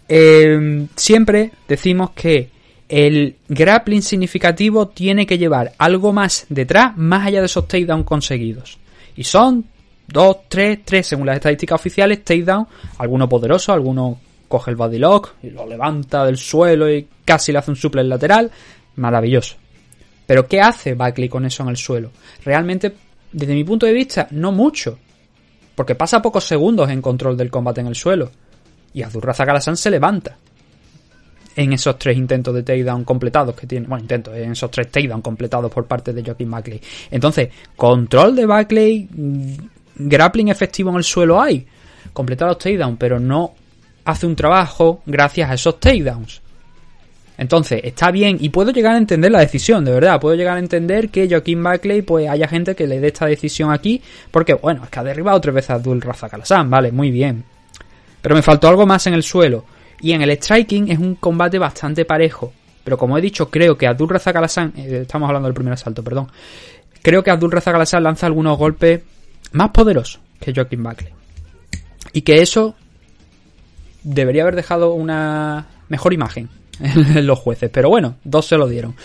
eh, siempre decimos que el grappling significativo tiene que llevar algo más detrás, más allá de esos takedowns conseguidos. Y son 2, 3, 3 según las estadísticas oficiales, takedown, alguno poderoso, alguno coge el body lock y lo levanta del suelo y casi le hace un suple lateral, maravilloso. Pero ¿qué hace Buckley con eso en el suelo? Realmente, desde mi punto de vista, no mucho. Porque pasa pocos segundos en control del combate en el suelo. Y Azurraza Kalasan se levanta. En esos tres intentos de takedown completados que tiene. Bueno, intentos, en esos tres takedown completados por parte de Joaquín Buckley. Entonces, control de Buckley, mm, grappling efectivo en el suelo hay. Completar los takedowns, pero no hace un trabajo gracias a esos takedowns. Entonces, está bien y puedo llegar a entender la decisión, de verdad. Puedo llegar a entender que Joaquín Buckley, pues haya gente que le dé esta decisión aquí, porque bueno, es que ha derribado tres veces a Abdul Razak vale, muy bien. Pero me faltó algo más en el suelo. Y en el striking es un combate bastante parejo. Pero como he dicho, creo que Abdul Razak eh, estamos hablando del primer asalto, perdón. Creo que Abdul Razak lanza algunos golpes más poderosos que Joaquín Buckley. Y que eso debería haber dejado una mejor imagen los jueces. Pero bueno, dos se lo dieron.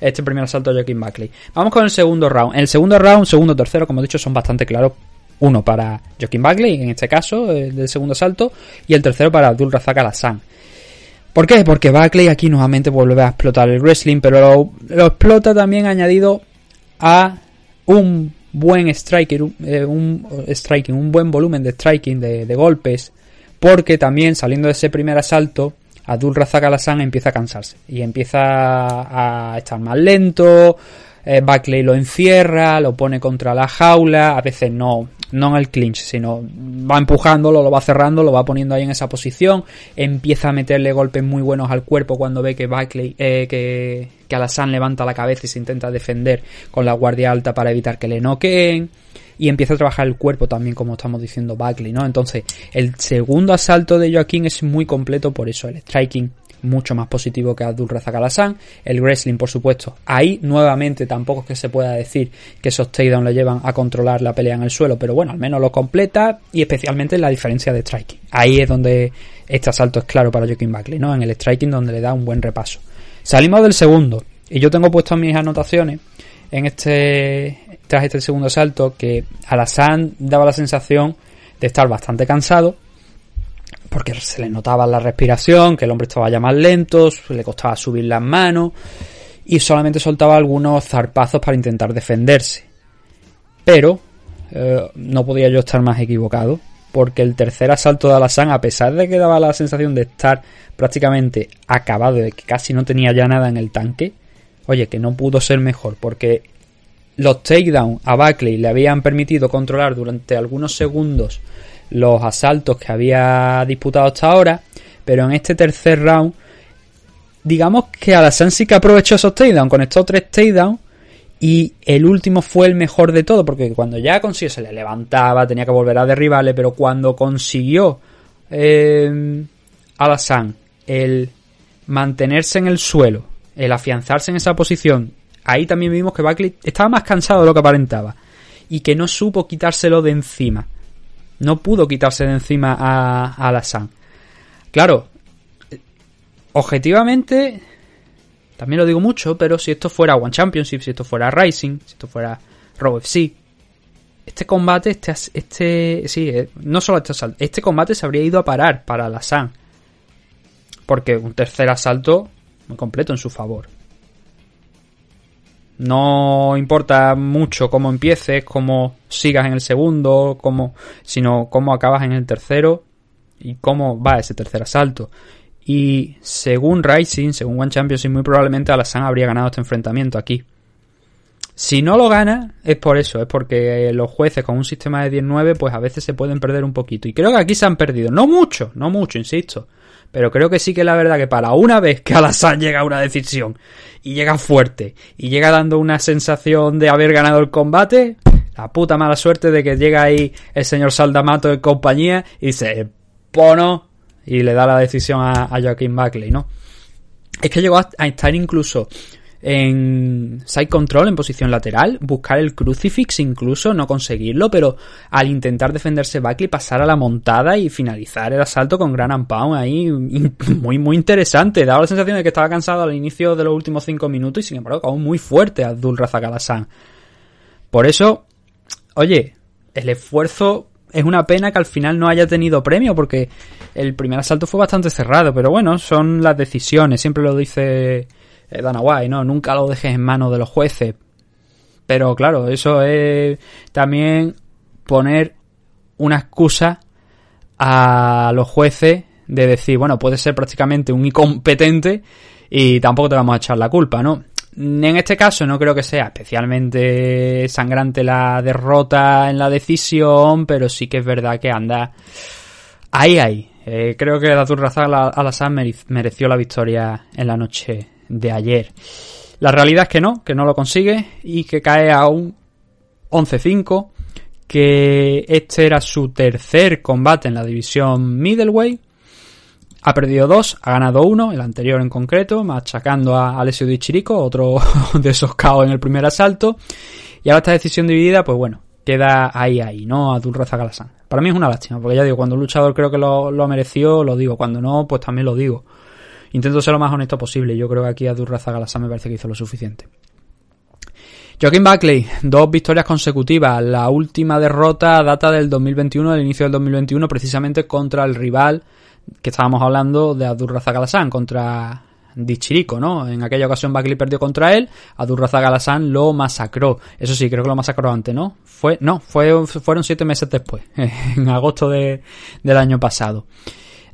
Este primer asalto de Joaquín Buckley. Vamos con el segundo round. El segundo round, segundo, tercero, como he dicho, son bastante claros. Uno para Joaquín Buckley, en este caso, el del segundo asalto. Y el tercero para Abdul Razak Alassane. ¿Por qué? Porque Buckley aquí nuevamente vuelve a explotar el wrestling, pero lo, explota también añadido a un buen striker, un, eh, striking, un buen volumen de striking, de golpes, porque también saliendo de ese primer asalto, Abdul Razak Alasan empieza a cansarse y empieza a estar más lento. Eh, Buckley lo encierra, lo pone contra la jaula, a veces no, no en el clinch, sino va empujándolo, lo va cerrando, lo va poniendo ahí en esa posición, empieza a meterle golpes muy buenos al cuerpo cuando ve que Buckley, eh, que, que Alasan levanta la cabeza y se intenta defender con la guardia alta para evitar que le noqueen y empieza a trabajar el cuerpo también, como estamos diciendo Buckley, ¿no? Entonces, el segundo asalto de Joaquín es muy completo por eso, el striking mucho más positivo que Abdul Razak el wrestling por supuesto, ahí nuevamente tampoco es que se pueda decir que esos takedowns le llevan a controlar la pelea en el suelo, pero bueno, al menos lo completa y especialmente la diferencia de striking, ahí es donde este asalto es claro para Joaquín Buckley, ¿no? En el striking donde le da un buen repaso. Salimos del segundo y yo tengo puesto mis anotaciones en este tras este segundo salto que Alassane daba la sensación de estar bastante cansado porque se le notaba la respiración, que el hombre estaba ya más lento, le costaba subir las manos y solamente soltaba algunos zarpazos para intentar defenderse. Pero eh, no podía yo estar más equivocado porque el tercer asalto de Alassane, a pesar de que daba la sensación de estar prácticamente acabado, de que casi no tenía ya nada en el tanque, oye, que no pudo ser mejor porque los takedowns a Buckley le habían permitido controlar durante algunos segundos los asaltos que había disputado hasta ahora, pero en este tercer round, digamos que Alassane sí que aprovechó esos takedowns, conectó tres takedowns y el último fue el mejor de todo, porque cuando ya consiguió, se le levantaba, tenía que volver a derribarle, pero cuando consiguió eh, Alassane el mantenerse en el suelo, el afianzarse en esa posición ahí también vimos que Buckley estaba más cansado de lo que aparentaba y que no supo quitárselo de encima. no pudo quitarse de encima a, a la San. Claro, objetivamente, también lo digo mucho, pero si esto fuera One Championship, si esto fuera Rising, si esto fuera Raw FC, este combate, este, este, sí, eh, no solo este asalto, este combate se habría ido a parar para la San. Porque un tercer asalto muy completo en su favor. No importa mucho cómo empieces, cómo sigas en el segundo, cómo, sino cómo acabas en el tercero y cómo va ese tercer asalto. Y según Rising, según One Championship, muy probablemente Alassane habría ganado este enfrentamiento aquí. Si no lo gana, es por eso, es porque los jueces con un sistema de 19 pues a veces se pueden perder un poquito. Y creo que aquí se han perdido. No mucho, no mucho, insisto. Pero creo que sí que la verdad que para una vez que Alassane llega a una decisión y llega fuerte y llega dando una sensación de haber ganado el combate, la puta mala suerte de que llega ahí el señor Saldamato y compañía y dice, pono, y le da la decisión a, Joaquín Buckley, ¿no? Es que llegó a, estar incluso en side control en posición lateral, buscar el crucifix incluso, no conseguirlo, pero al intentar defenderse Buckley pasar a la montada y finalizar el asalto con gran ampao ahí, muy muy interesante, daba la sensación de que estaba cansado al inicio de los últimos cinco minutos y sin embargo acabó muy fuerte Abdul Razak Por eso, oye, el esfuerzo es una pena que al final no haya tenido premio porque el primer asalto fue bastante cerrado, pero bueno, son las decisiones, siempre lo dice eh, Dana White, ¿no? Nunca lo dejes en manos de los jueces. Pero claro, eso es también poner una excusa a los jueces de decir, bueno, puede ser prácticamente un incompetente y tampoco te vamos a echar la culpa, ¿no? En este caso no creo que sea especialmente sangrante la derrota en la decisión, pero sí que es verdad que anda ahí, ahí. Eh, creo que la Razak al mereció la victoria en la noche de ayer. La realidad es que no, que no lo consigue y que cae a un 11-5, que este era su tercer combate en la división middleweight ha perdido dos, ha ganado uno, el anterior en concreto, machacando a Alessio Di Chirico, otro de esos caos en el primer asalto. Y ahora esta decisión dividida, pues bueno, queda ahí, ahí, ¿no? A Durraza Galasán. Para mí es una lástima, porque ya digo, cuando un luchador creo que lo, lo mereció, lo digo. Cuando no, pues también lo digo. Intento ser lo más honesto posible. Yo creo que aquí a Durraza me parece que hizo lo suficiente. Joaquín Buckley, dos victorias consecutivas. La última derrota data del 2021, del inicio del 2021, precisamente contra el rival que estábamos hablando de Adurraza Galasán contra Dichirico, ¿no? En aquella ocasión Buckley perdió contra él, Adurraza Galasán lo masacró. Eso sí, creo que lo masacró antes, ¿no? Fue, no, fue, fueron siete meses después, en agosto de, del año pasado.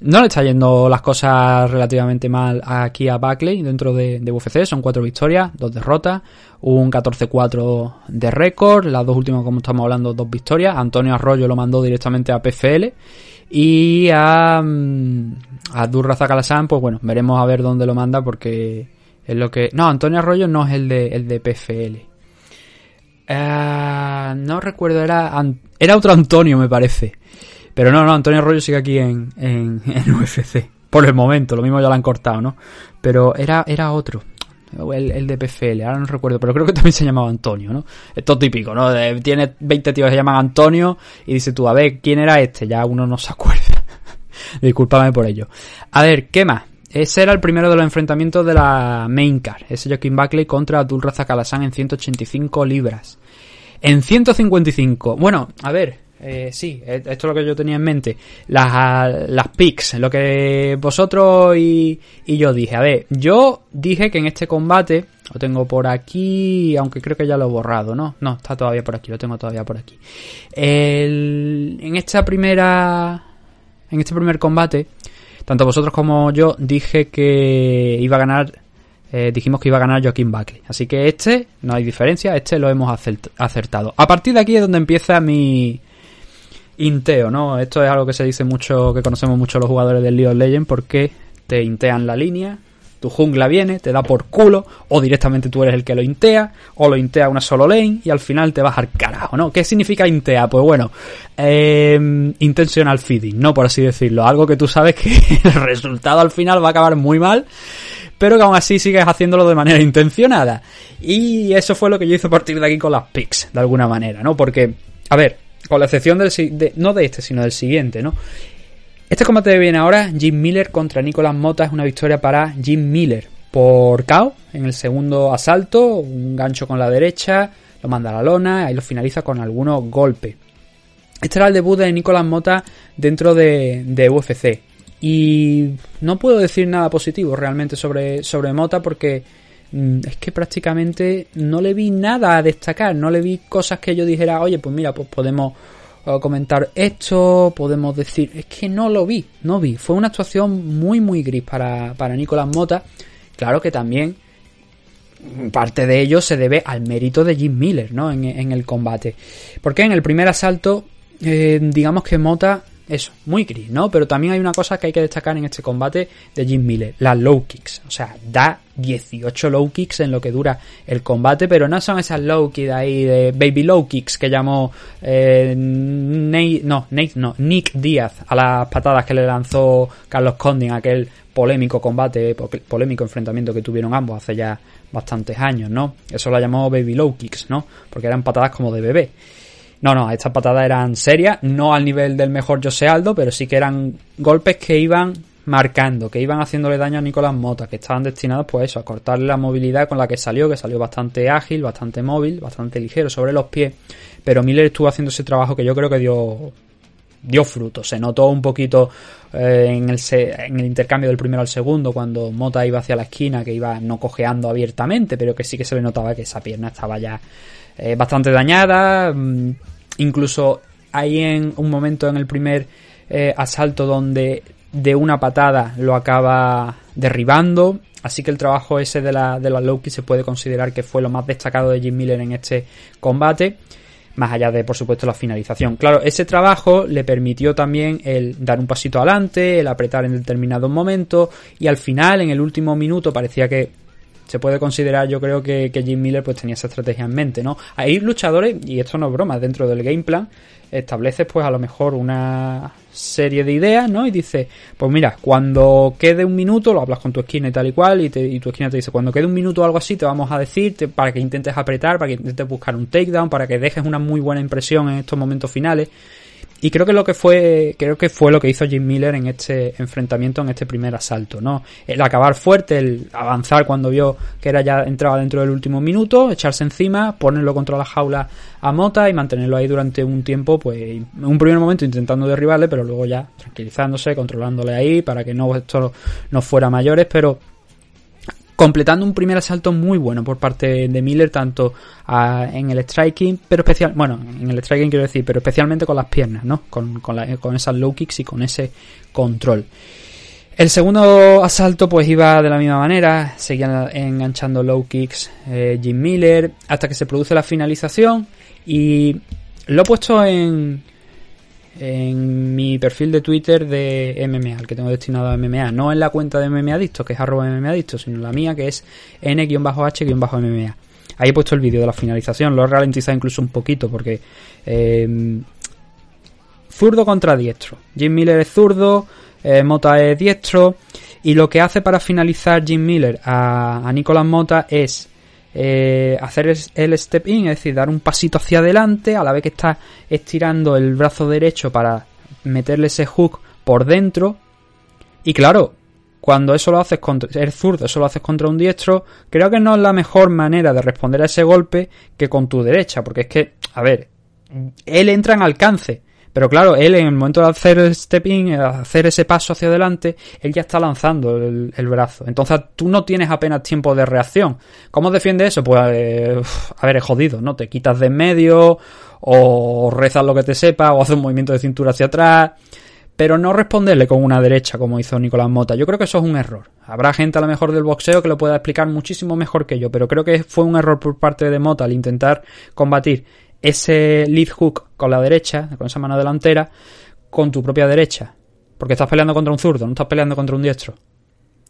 No le está yendo las cosas relativamente mal aquí a Buckley dentro de, de UFC. Son cuatro victorias, dos derrotas, un 14-4 de récord. Las dos últimas, como estamos hablando, dos victorias. Antonio Arroyo lo mandó directamente a PFL. Y a, mm, a Durra pues bueno, veremos a ver dónde lo manda porque es lo que... No, Antonio Arroyo no es el de, el de PFL. Eh, no recuerdo, era, era otro Antonio me parece. Pero no, no, Antonio Arroyo sigue aquí en, en, UFC. Por el momento, lo mismo ya lo han cortado, ¿no? Pero era, era otro. El, el, de PFL, ahora no recuerdo, pero creo que también se llamaba Antonio, ¿no? Esto típico, ¿no? tiene 20 tíos que se llaman Antonio y dice tú, a ver, ¿quién era este? Ya uno no se acuerda. Discúlpame por ello. A ver, ¿qué más? Ese era el primero de los enfrentamientos de la main card. Ese Joaquín Buckley contra Abdul Razak en 185 libras. En 155. Bueno, a ver, eh, sí, eh, esto es lo que yo tenía en mente. Las, las picks, lo que vosotros y, y yo dije. A ver, yo dije que en este combate, lo tengo por aquí, aunque creo que ya lo he borrado, ¿no? No, está todavía por aquí, lo tengo todavía por aquí. en esta primera, en este primer combate, tanto vosotros como yo dije que iba a ganar eh, dijimos que iba a ganar Joaquín Buckley. Así que este, no hay diferencia, este lo hemos acertado. A partir de aquí es donde empieza mi, inteo, ¿no? Esto es algo que se dice mucho, que conocemos mucho los jugadores del League of Legends porque te intean la línea, tu jungla viene, te da por culo, o directamente tú eres el que lo intea, o lo intea una solo lane y al final te vas al carajo, ¿no? ¿Qué significa intea? Pues bueno, eh, intentional feeding, ¿no? Por así decirlo, algo que tú sabes que el resultado al final va a acabar muy mal, pero que aún así sigues haciéndolo de manera intencionada. Y eso fue lo que yo hice a partir de aquí con las picks, de alguna manera, ¿no? Porque, a ver, Con la excepción del, de, no de este, sino del siguiente, ¿no? Este combate viene ahora, Jim Miller contra Nicolas Mota, es una victoria para Jim Miller por KO en el segundo asalto, un gancho con la derecha, lo manda a la lona y lo finaliza con algunos golpes. Este era el debut de Nicolas Mota dentro de, de, UFC. Y no puedo decir nada positivo realmente sobre, sobre Mota porque es que prácticamente no le vi nada a destacar, no le vi cosas que yo dijera, oye, pues mira, pues podemos uh, comentar esto, podemos decir, es que no lo vi, no vi. Fue una actuación muy, muy gris para, para Nicolas Mota. Claro que también parte de ello se debe al mérito de Jim Miller, ¿no? En, en el combate. Porque en el primer asalto, eh, digamos que Mota, eso, muy gris, ¿no? Pero también hay una cosa que hay que destacar en este combate de Jim Miller, las low kicks. O sea, da 18 low kicks en lo que dura el combate, pero no son esas low kicks ahí de baby low kicks que llamó eh, Nate, no, Nate, no, Nick Díaz a las patadas que le lanzó Carlos Condin, aquel polémico combate, polémico enfrentamiento que tuvieron ambos hace ya bastantes años, ¿no? Eso la llamó baby low kicks, ¿no? Porque eran patadas como de bebé. No, no, estas patadas eran serias, no al nivel del mejor José Aldo, pero sí que eran golpes que iban marcando, que iban haciéndole daño a Nicolás Mota, que estaban destinados pues eso, a cortarle la movilidad con la que salió, que salió bastante ágil, bastante móvil, bastante ligero sobre los pies, pero Miller estuvo haciendo ese trabajo que yo creo que dio dio fruto, se notó un poquito eh, en, el intercambio del primero al segundo cuando Mota iba hacia la esquina, que iba no cojeando abiertamente, pero que sí que se le notaba que esa pierna estaba ya eh, bastante dañada, mm, incluso hay en un momento en el primer eh, asalto donde de una patada lo acaba derribando. Así que el trabajo ese de la, de la Loki se puede considerar que fue lo más destacado de Jim Miller en este combate. Más allá de, por supuesto, la finalización. Claro, ese trabajo le permitió también el dar un pasito adelante, el apretar en determinados momentos. Y al final, en el último minuto, parecía que se puede considerar, yo creo que, que, Jim Miller pues tenía esa estrategia en mente, ¿no? Hay luchadores, y esto no es broma, dentro del game plan, estableces pues a lo mejor una serie de ideas, ¿no? Y dices, pues mira, cuando quede un minuto, lo hablas con tu esquina y tal y cual, y, te, y tu esquina te dice, cuando quede un minuto o algo así, te vamos a decir para que intentes apretar, para que intentes buscar un takedown, para que dejes una muy buena impresión en estos momentos finales. Y creo que lo que fue, creo que fue lo que hizo Jim Miller en este enfrentamiento, en este primer asalto, ¿no? El acabar fuerte, el avanzar cuando vio que era ya entraba dentro del último minuto, echarse encima, ponerlo contra la jaula a Mota y mantenerlo ahí durante un tiempo, pues en un primer momento intentando derribarle, pero luego ya tranquilizándose, controlándole ahí para que no esto no fuera mayores, pero completando un primer asalto muy bueno por parte de Miller, tanto uh, en el striking, pero especial, bueno, en el striking quiero decir, pero especialmente con las piernas, ¿no? Con, con, con esas low kicks y con ese control. El segundo asalto pues iba de la misma manera, seguían enganchando low kicks eh, Jim Miller hasta que se produce la finalización y lo he puesto en, en mi perfil de Twitter de MMA, el que tengo destinado a MMA, no en la cuenta de MMA Adicto, que es arroba MMA Adicto, sino la mía, que es n-h-MMA. Ahí he puesto el vídeo de la finalización, lo he ralentizado incluso un poquito, porque eh, zurdo contra diestro. Jim Miller es zurdo, eh, Mota es diestro, y lo que hace para finalizar Jim Miller a, a Nicolás Mota es eh, hacer el step in, es decir, dar un pasito hacia adelante a la vez que está estirando el brazo derecho para meterle ese hook por dentro. Y claro, cuando eso lo haces contra el zurdo, eso lo haces contra un diestro, creo que no es la mejor manera de responder a ese golpe que con tu derecha, porque es que, a ver, él entra en alcance, pero claro, él en el momento de hacer el step in, hacer ese paso hacia adelante, él ya está lanzando el, el brazo. Entonces tú no tienes apenas tiempo de reacción. ¿Cómo defiende eso? Pues, eh, a ver, es jodido, ¿no? Te quitas de en medio, o rezas lo que te sepa, o haces un movimiento de cintura hacia atrás. Pero no responderle con una derecha como hizo Nicolás Mota. Yo creo que eso es un error. Habrá gente a lo mejor del boxeo que lo pueda explicar muchísimo mejor que yo, pero creo que fue un error por parte de Mota al intentar combatir ese lead hook con la derecha, con esa mano delantera, con tu propia derecha. Porque estás peleando contra un zurdo, no estás peleando contra un diestro.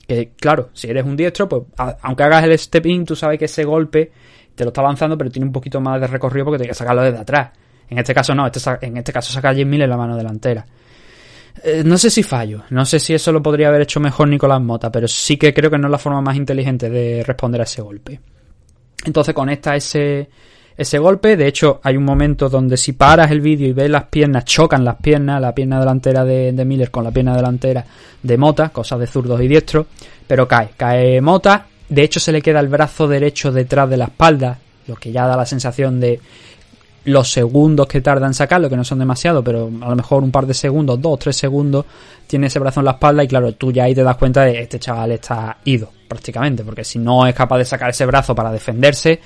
Que claro, si eres un diestro, pues aunque hagas el step in, tú sabes que ese golpe te lo está lanzando, pero tiene un poquito más de recorrido porque tienes que sacarlo desde atrás. En este caso no, este, en este caso saca Jim Miller la mano delantera. Eh, no sé si fallo, no sé si eso lo podría haber hecho mejor Nicolás Mota, pero sí que creo que no es la forma más inteligente de responder a ese golpe. Entonces conecta ese, ese golpe. De hecho, hay un momento donde si paras el vídeo y ves las piernas, chocan las piernas, la pierna delantera de, de Miller con la pierna delantera de Mota, cosas de zurdos y diestros, pero cae, cae Mota. De hecho, se le queda el brazo derecho detrás de la espalda, lo que ya da la sensación de los segundos que tarda en sacarlo, que no son demasiado, pero a lo mejor un par de segundos, dos, tres segundos, tiene ese brazo en la espalda y claro, tú ya ahí te das cuenta de este chaval está ido, prácticamente, porque si no es capaz de sacar ese brazo para defenderse,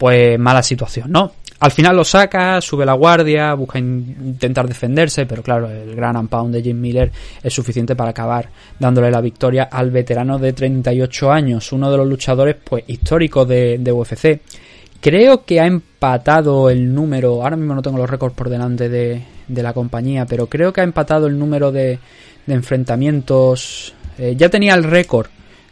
pues mala situación, ¿no? Al final lo saca, sube la guardia, busca intentar defenderse, pero claro, el gran unpound de Jim Miller es suficiente para acabar dándole la victoria al veterano de 38 años, uno de los luchadores pues históricos de, de UFC. Creo que ha empatado el número, ahora mismo no tengo los récords por delante de, de la compañía, pero creo que ha empatado el número de, de enfrentamientos. Eh, ya tenía el récord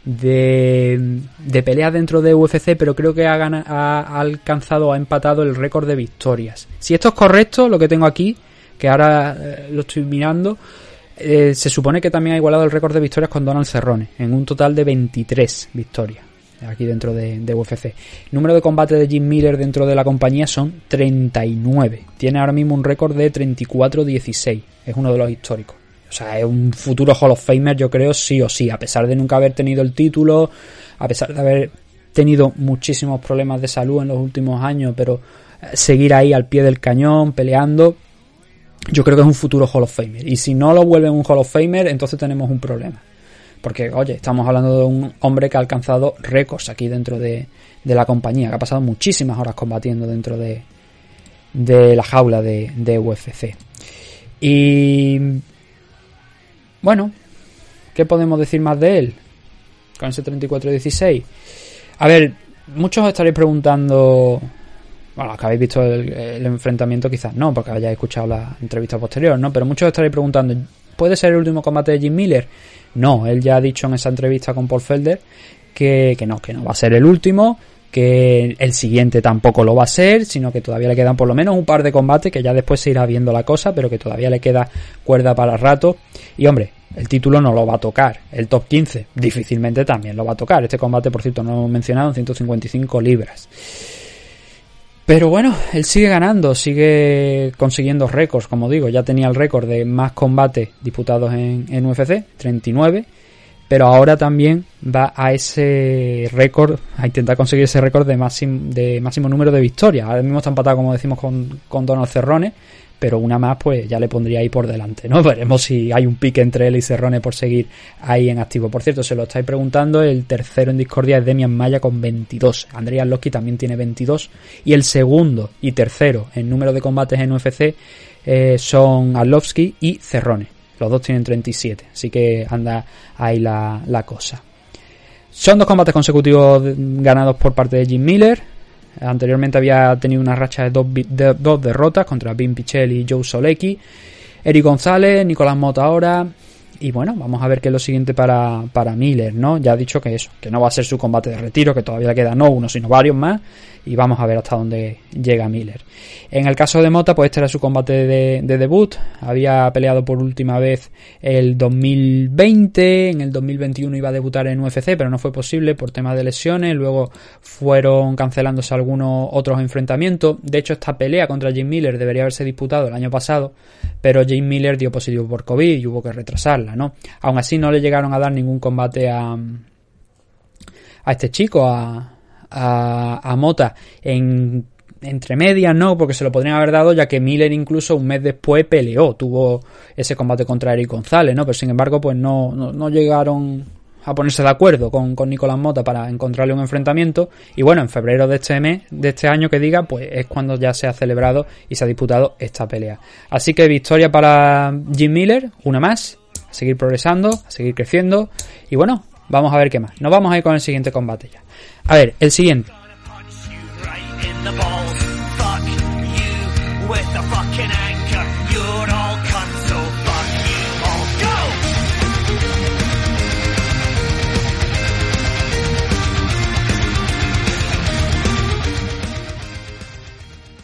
de, peleas dentro de UFC, pero creo que ha, gana- ha- alcanzado, ha empatado el récord de victorias. Si esto es correcto, lo que tengo aquí, que ahora eh, lo estoy mirando, eh, se supone que también ha igualado el récord de victorias con Donald Cerrone, en un total de 23 victorias aquí dentro de, UFC. El número de combate de Jim Miller dentro de la compañía son 39. Tiene ahora mismo un récord de 34-16. Es uno de los históricos. O sea, es un futuro Hall of Famer, yo creo, sí o sí. A pesar de nunca haber tenido el título, a pesar de haber tenido muchísimos problemas de salud en los últimos años, pero eh, seguir ahí al pie del cañón, peleando, yo creo que es un futuro Hall of Famer. Y si no lo vuelven un Hall of Famer, entonces tenemos un problema. Porque, oye, estamos hablando de un hombre que ha alcanzado récords aquí dentro de, de la compañía, que ha pasado muchísimas horas combatiendo dentro de, de la jaula de, de UFC. Y bueno, ¿qué podemos decir más de él? Con ese 34-16. A ver, muchos os estaréis preguntando. Bueno, que habéis visto el, el enfrentamiento, quizás no, porque hayáis escuchado la entrevista posterior, ¿no? Pero muchos os estaréis preguntando: ¿puede ser el último combate de Jim Miller? No, él ya ha dicho en esa entrevista con Paul Felder que, que no, que no va a ser el último, que el siguiente tampoco lo va a ser, sino que todavía le quedan por lo menos un par de combates, que ya después se irá viendo la cosa, pero que todavía le queda cuerda para rato. Y hombre, el título no lo va a tocar. El top 15 difícilmente también lo va a tocar. Este combate, por cierto, no lo hemos mencionado, en 155 libras. Pero bueno, él sigue ganando, sigue consiguiendo récords, como digo, ya tenía el récord de más combates disputados en, en UFC, 39, pero ahora también va a ese récord, a intentar conseguir ese récord de, máximo de máximo número de victorias. Ahora mismo está empatado, como decimos, con, con Donald Cerrone, pero una más pues ya le pondría ahí por delante, ¿no? Veremos si hay un pique entre él y Cerrone por seguir ahí en activo. Por cierto, se lo estáis preguntando, el tercero en discordia es Demian Maya con 22. Andrea Loki también tiene 22. Y el segundo y tercero en número de combates en UFC eh, son Arlovsky y Cerrone. Los dos tienen 37, así que anda ahí la, la cosa. Son dos combates consecutivos ganados por parte de Jim Miller. Anteriormente había tenido una racha de dos, dos derrotas contra Vin Pichel y Joe Solecki. Eric González, Nicolás Mota ahora. Y bueno, vamos a ver qué es lo siguiente para, para Miller, ¿no? Ya ha dicho que eso, que no va a ser su combate de retiro, que todavía queda no uno, sino varios más. Y vamos a ver hasta dónde llega Miller. En el caso de Mota, pues este era su combate de, de debut. Había peleado por última vez el 2020. En el 2021 iba a debutar en UFC, pero no fue posible por temas de lesiones. Luego fueron cancelándose algunos otros enfrentamientos. De hecho, esta pelea contra Jim Miller debería haberse disputado el año pasado, pero Jim Miller dio positivo por COVID y hubo que retrasarla, ¿no? Aún así no le llegaron a dar ningún combate a, a este chico, a, a, a Mota, en entre medias, ¿no? Porque se lo podrían haber dado, ya que Miller incluso un mes después peleó, tuvo ese combate contra Eric González, ¿no? Pero sin embargo, pues no, no, no llegaron a ponerse de acuerdo con, con Nicolás Mota para encontrarle un enfrentamiento. Y bueno, en febrero de este mes, de este año que diga, pues es cuando ya se ha celebrado y se ha disputado esta pelea. Así que victoria para Jim Miller, una más, a seguir progresando, a seguir creciendo. Y bueno, vamos a ver qué más. Nos vamos a ir con el siguiente combate ya. A ver, el siguiente.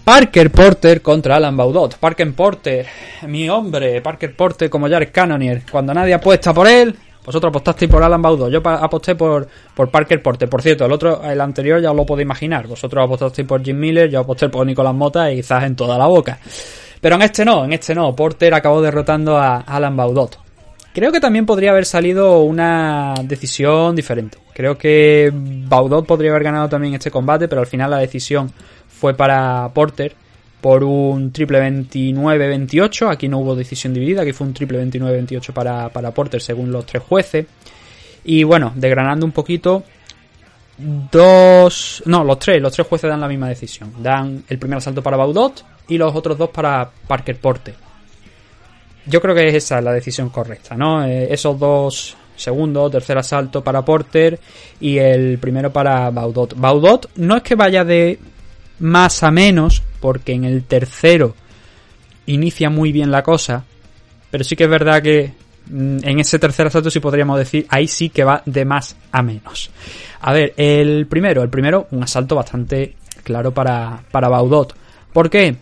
Parker Porter contra Alan Baudot. Parker Porter, mi hombre, Parker Porter como Jared Cannonier. Cuando nadie apuesta por él, Vosotros apostasteis por Alan Baudot, yo aposté por, por Parker Porter. Por cierto, el otro, el anterior ya os lo podéis imaginar. Vosotros apostasteis por Jim Miller, yo aposté por Nicolás Mota y quizás en toda la boca. Pero en este no, en este no. Porter acabó derrotando a Alan Baudot. Creo que también podría haber salido una decisión diferente. Creo que Baudot podría haber ganado también este combate, pero al final la decisión fue para Porter por un triple 29-28. Aquí no hubo decisión dividida, aquí fue un triple 29-28 para, para Porter según los tres jueces. Y bueno, desgranando un poquito, dos... No, los tres, los tres jueces dan la misma decisión. Dan el primer asalto para Baudot y los otros dos para Parker Porter. Yo creo que esa es la decisión correcta, ¿no? Eh, esos dos segundo, tercer asalto para Porter y el primero para Baudot. Baudot no es que vaya de más a menos, porque en el tercero inicia muy bien la cosa, pero sí que es verdad que mm, en ese tercer asalto sí podríamos decir, ahí sí que va de más a menos. A ver, el primero, el primero, un asalto bastante claro para, para Baudot. ¿Por qué?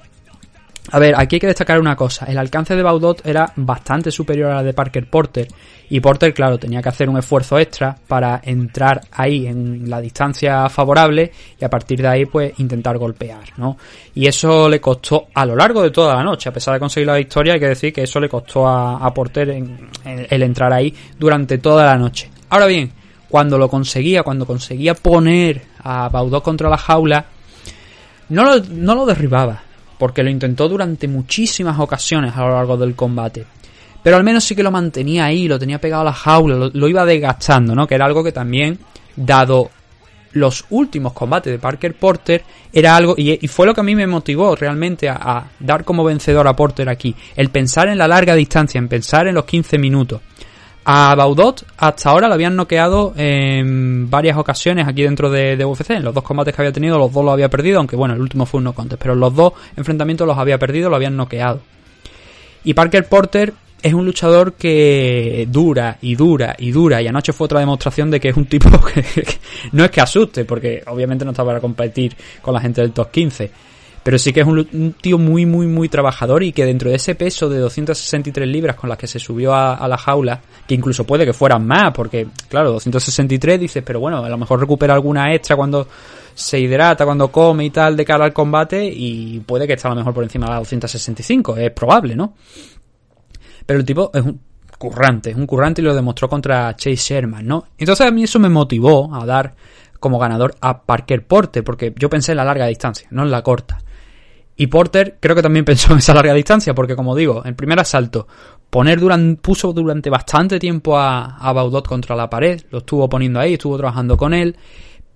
A ver, aquí hay que destacar una cosa. El alcance de Baudot era bastante superior a la de Parker Porter. Y Porter, claro, tenía que hacer un esfuerzo extra para entrar ahí en la distancia favorable y a partir de ahí, pues, intentar golpear, ¿no? Y eso le costó a lo largo de toda la noche. A pesar de conseguir la victoria, hay que decir que eso le costó a, Porter en- el entrar ahí durante toda la noche. Ahora bien, cuando lo conseguía, cuando conseguía poner a Baudot contra la jaula, no lo, no lo derribaba, porque lo intentó durante muchísimas ocasiones a lo largo del combate. Pero al menos sí que lo mantenía ahí, lo tenía pegado a la jaula, lo, iba desgastando, ¿no? Que era algo que también, dado los últimos combates de Parker Porter, era algo, y, y fue lo que a mí me motivó realmente a, a dar como vencedor a Porter aquí. El pensar en la larga distancia, en pensar en los 15 minutos. A Baudot hasta ahora lo habían noqueado en varias ocasiones aquí dentro de, UFC. En los dos combates que había tenido, los dos los había perdido, aunque bueno, el último fue un no contest, pero los dos enfrentamientos los había perdido, lo habían noqueado. Y Parker Porter es un luchador que dura y dura y dura. Y anoche fue otra demostración de que es un tipo que, que no es que asuste, porque obviamente no está para competir con la gente del top 15. Pero sí que es un, tío muy, muy, muy trabajador y que dentro de ese peso de 263 libras con las que se subió a, a la jaula, que incluso puede que fueran más, porque claro, 263 dices, pero bueno, a lo mejor recupera alguna extra cuando se hidrata, cuando come y tal de cara al combate y puede que esté a lo mejor por encima de la 265, es probable, ¿no? Pero el tipo es un currante, es un currante y lo demostró contra Chase Sherman, ¿no? Entonces a mí eso me motivó a dar como ganador a Parker Porter, porque yo pensé en la larga distancia, no en la corta. Y Porter creo que también pensó en esa larga distancia, porque como digo, el primer asalto, poner durante, puso durante bastante tiempo a, a Baudot contra la pared, lo estuvo poniendo ahí, estuvo trabajando con él,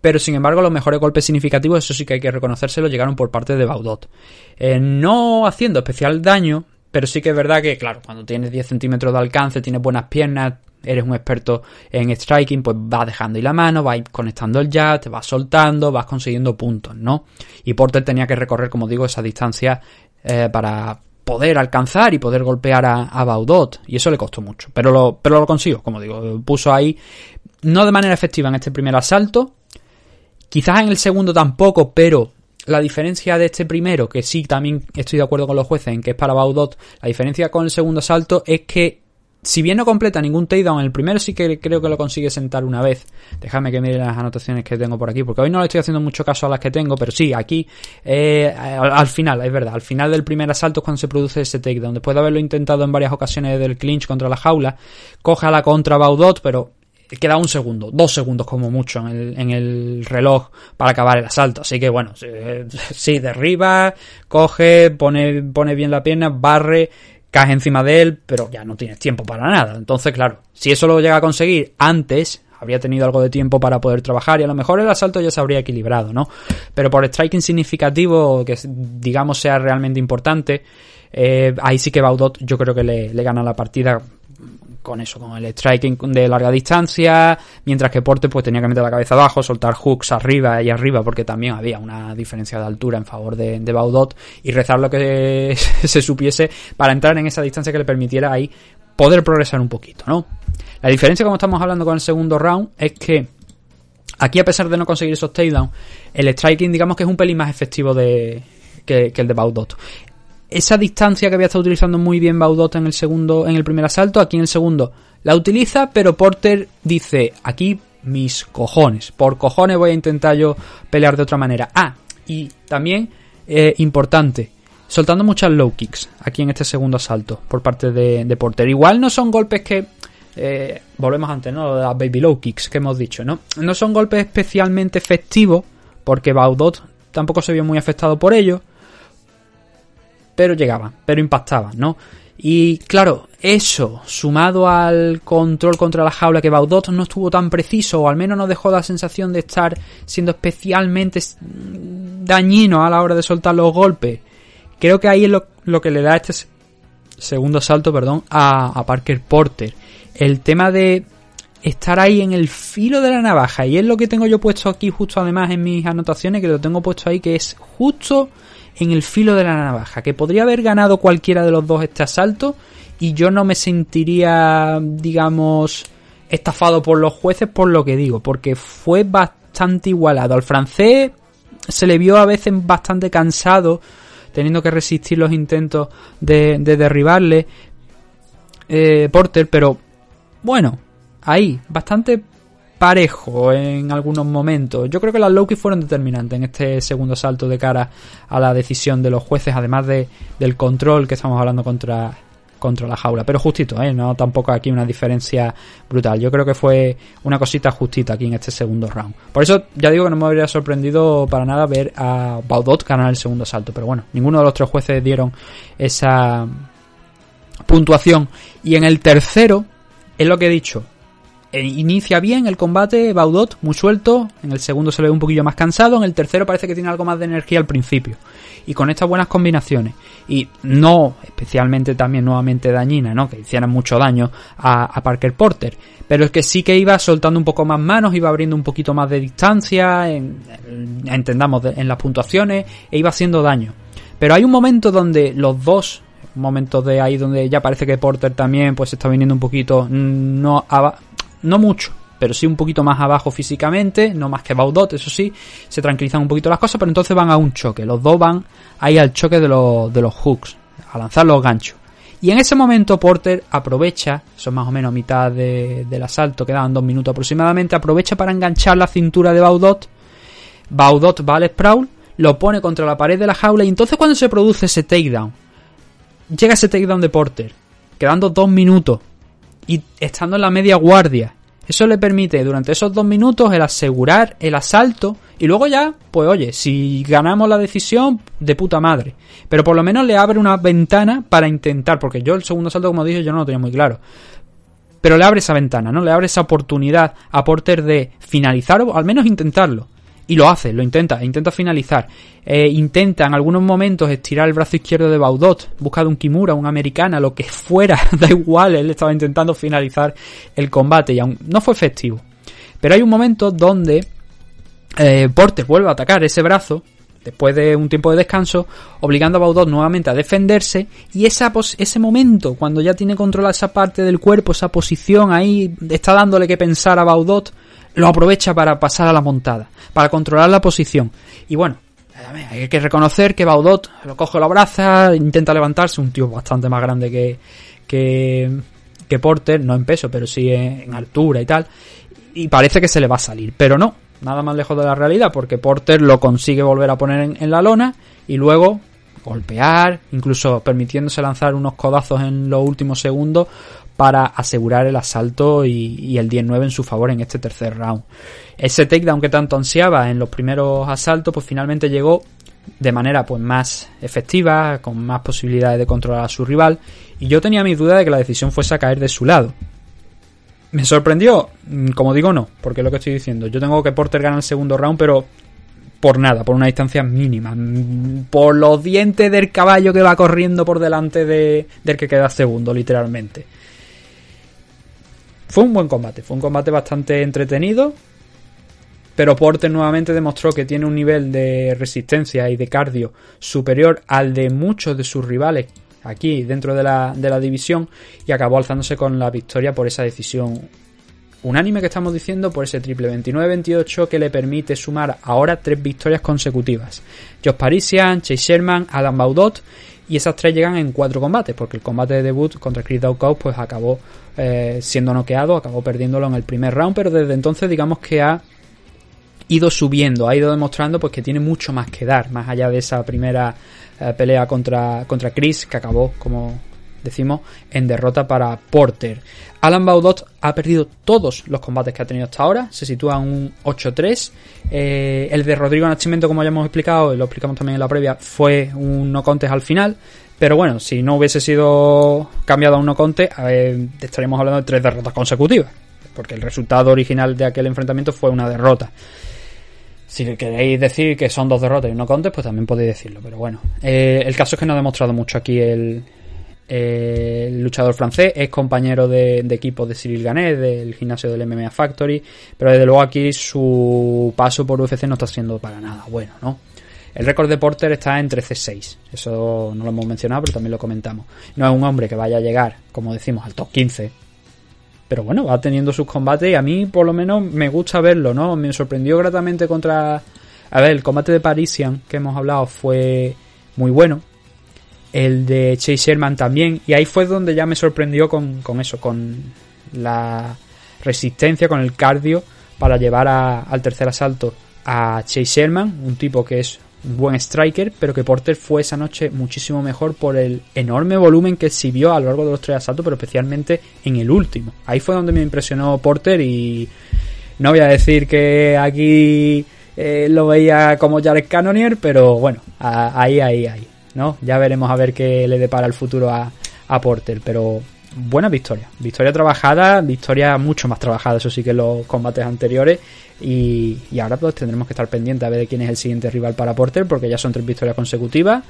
pero sin embargo los mejores golpes significativos, eso sí que hay que reconocérselo, llegaron por parte de Baudot. Eh, no haciendo especial daño, pero sí que es verdad que, claro, cuando tienes 10 centímetros de alcance, tienes buenas piernas, eres un experto en striking, pues vas dejando ahí la mano, vas conectando el jab, te vas soltando, vas consiguiendo puntos, ¿no? Y Porter tenía que recorrer, como digo, esa distancia eh, para poder alcanzar y poder golpear a, Baudot, y eso le costó mucho, pero lo, pero lo consiguió, como digo, puso ahí, no de manera efectiva en este primer asalto, quizás en el segundo tampoco, pero la diferencia de este primero, que sí también estoy de acuerdo con los jueces en que es para Baudot, la diferencia con el segundo asalto es que si bien no completa ningún takedown, el primero sí que creo que lo consigue sentar una vez. Déjame que mire las anotaciones que tengo por aquí, porque hoy no le estoy haciendo mucho caso a las que tengo, pero sí, aquí, eh, al, al final, es verdad, al final del primer asalto es cuando se produce ese takedown. Después de haberlo intentado en varias ocasiones del clinch contra la jaula, coge a la contra Baudot, pero queda un segundo, dos segundos como mucho en el, en el reloj para acabar el asalto. Así que bueno, sí, sí, derriba, coge, pone, pone bien la pierna, barre, cae encima de él, pero ya no tienes tiempo para nada. Entonces, claro, si eso lo llega a conseguir antes, habría tenido algo de tiempo para poder trabajar y a lo mejor el asalto ya se habría equilibrado, ¿no? Pero por striking significativo, que digamos sea realmente importante, eh, ahí sí que Baudot yo creo que le, le gana la partida con eso, con el striking de larga distancia, mientras que Porte pues tenía que meter la cabeza abajo, soltar hooks arriba y arriba, porque también había una diferencia de altura en favor de, de Baudot, y rezar lo que se supiese para entrar en esa distancia que le permitiera ahí poder progresar un poquito, ¿no? La diferencia, como estamos hablando con el segundo round, es que aquí, a pesar de no conseguir esos takedowns, el striking, digamos que es un pelín más efectivo de, que el de Baudot. Esa distancia que había estado utilizando muy bien Baudot en el segundo, en el primer asalto, aquí en el segundo la utiliza, pero Porter dice, aquí mis cojones, por cojones voy a intentar yo pelear de otra manera. Ah, y también eh, importante, soltando muchas low kicks aquí en este segundo asalto por parte de, Porter. Igual no son golpes que eh, volvemos antes, ¿no? Las baby low kicks que hemos dicho, ¿no? No son golpes especialmente efectivos, porque Baudot tampoco se vio muy afectado por ello, pero llegaban, pero impactaban, ¿no? Y claro, eso, sumado al control contra la jaula, que Baudot no estuvo tan preciso, o al menos nos dejó la sensación de estar siendo especialmente dañino a la hora de soltar los golpes, creo que ahí es lo, que le da este segundo salto, perdón, a Parker Porter el tema de estar ahí en el filo de la navaja. Y es lo que tengo yo puesto aquí justo además en mis anotaciones, que lo tengo puesto ahí, que es justo en el filo de la navaja. Que podría haber ganado cualquiera de los dos este asalto y yo no me sentiría, digamos, estafado por los jueces por lo que digo, porque fue bastante igualado. Al francés se le vio a veces bastante cansado, teniendo que resistir los intentos de, de derribarle eh, Porter, pero bueno, ahí, bastante parejo en algunos momentos. Yo creo que las Loki fueron determinantes en este segundo salto de cara a la decisión de los jueces, además de, del control que estamos hablando contra, contra la jaula. Pero justito, ¿eh? no tampoco aquí una diferencia brutal. Yo creo que fue una cosita justita aquí en este segundo round. Por eso ya digo que no me habría sorprendido para nada ver a Baudot ganar el segundo salto. Pero bueno, ninguno de los tres jueces dieron esa puntuación. Y en el tercero, es lo que he dicho. Eh, inicia bien el combate, Baudot, muy suelto. En el segundo se ve un poquillo más cansado. En el tercero parece que tiene algo más de energía al principio. Y con estas buenas combinaciones. Y no especialmente también nuevamente dañina, ¿no? Que hicieran mucho daño a, Parker Porter. Pero es que sí que iba soltando un poco más manos, iba abriendo un poquito más de distancia, en, entendamos, en las puntuaciones, e iba haciendo daño. Pero hay un momento donde los dos momentos de ahí donde ya parece que Porter también pues está viniendo un poquito, no, no mucho, pero sí un poquito más abajo físicamente, no más que Baudot, eso sí, se tranquilizan un poquito las cosas, pero entonces van a un choque, los dos van ahí al choque de los, de los hooks, a lanzar los ganchos. Y en ese momento Porter aprovecha, son más o menos mitad del asalto, quedaban dos minutos aproximadamente, aprovecha para enganchar la cintura de Baudot, Baudot va al sprawl, lo pone contra la pared de la jaula y entonces cuando se produce ese takedown, llega ese takedown de Porter, quedando dos minutos y estando en la media guardia. Eso le permite durante esos dos minutos el asegurar el asalto y luego ya, pues oye, si ganamos la decisión, de puta madre. Pero por lo menos le abre una ventana para intentar, porque yo el segundo asalto, como dije, yo no lo tenía muy claro. Pero le abre esa ventana, ¿no? Le abre esa oportunidad a Porter de finalizar o al menos intentarlo. Y lo hace, lo intenta, intenta finalizar. Eh, intenta en algunos momentos estirar el brazo izquierdo de Baudot, busca un Kimura, un americana, lo que fuera, da igual, él estaba intentando finalizar el combate y aún no fue efectivo. Pero hay un momento donde eh, Porter vuelve a atacar ese brazo, después de un tiempo de descanso, obligando a Baudot nuevamente a defenderse, y esa ese momento, cuando ya tiene controlada esa parte del cuerpo, esa posición ahí, está dándole que pensar a Baudot, lo aprovecha para pasar a la montada, para controlar la posición. Y bueno, hay que reconocer que Baudot lo coge la braza, intenta levantarse, un tío bastante más grande que, que, que Porter, no en peso, pero sí en, altura y tal, y parece que se le va a salir, pero no, nada más lejos de la realidad, porque Porter lo consigue volver a poner en la lona y luego golpear, incluso permitiéndose lanzar unos codazos en los últimos segundos para asegurar el asalto y, el 10-9 en su favor en este tercer round. Ese takedown que tanto ansiaba en los primeros asaltos, pues finalmente llegó de manera pues más efectiva, con más posibilidades de controlar a su rival, y yo tenía mis dudas de que la decisión fuese a caer de su lado. ¿Me sorprendió? Mm, como digo, no, porque es lo que estoy diciendo. Yo tengo que Porter gana el segundo round, pero por nada, por una distancia mínima. Mm, por los dientes del caballo que va corriendo por delante de, del que queda segundo, literalmente. Fue un buen combate, fue un combate bastante entretenido. Pero Porter nuevamente demostró que tiene un nivel de resistencia y de cardio superior al de muchos de sus rivales aquí dentro de la, de la división y acabó alzándose con la victoria por esa decisión unánime que estamos diciendo por ese triple 29-28 que le permite sumar ahora tres victorias consecutivas. Josh Parisian, Chase Sherman, Adam Baudot y esas tres llegan en cuatro combates, porque el combate de debut contra Chris Daukaus pues acabó eh, siendo noqueado, acabó perdiéndolo en el primer round, pero desde entonces digamos que ha ido subiendo, ha ido demostrando pues que tiene mucho más que dar, más allá de esa primera eh, pelea contra, contra Chris, que acabó, como decimos, en derrota para Porter. Alan Baudot ha perdido todos los combates que ha tenido hasta ahora, se sitúa en un 8-3. Eh, el de Rodrigo Nascimento, como ya hemos explicado, y lo explicamos también en la previa, fue un no contest al final. Pero bueno, si no hubiese sido cambiado a un no contest, eh, estaríamos hablando de tres derrotas consecutivas. Porque el resultado original de aquel enfrentamiento fue una derrota. Si queréis decir que son dos derrotas y no contes, pues también podéis decirlo. Pero bueno, eh, el caso es que no ha demostrado mucho aquí el, eh, el luchador francés. Es compañero de, equipo de Cyril Ganet, del gimnasio del MMA Factory. Pero desde luego aquí su paso por UFC no está siendo para nada bueno, ¿no? El récord de Porter está en 13-6. Eso no lo hemos mencionado, pero también lo comentamos. No es un hombre que vaya a llegar, como decimos, al top 15 pero bueno, va teniendo sus combates y a mí por lo menos me gusta verlo, ¿no? Me sorprendió gratamente contra... A ver, el combate de Parisian que hemos hablado fue muy bueno. El de Chase Sherman también. Y ahí fue donde ya me sorprendió con, con eso, con la resistencia, con el cardio para llevar a- al tercer asalto a Chase Sherman, un tipo que es un buen striker, pero que Porter fue esa noche muchísimo mejor por el enorme volumen que exhibió a lo largo de los tres asaltos, pero especialmente en el último. Ahí fue donde me impresionó Porter y no voy a decir que aquí eh, lo veía como Jared Cannonier, pero bueno, ahí, ahí, ahí, ¿no? Ya veremos a ver qué le depara el futuro a, a Porter, pero buena victoria. Victoria trabajada, victoria mucho más trabajada, eso sí que los combates anteriores. Y, y ahora pues tendremos que estar pendientes a ver de quién es el siguiente rival para Porter, porque ya son tres victorias consecutivas.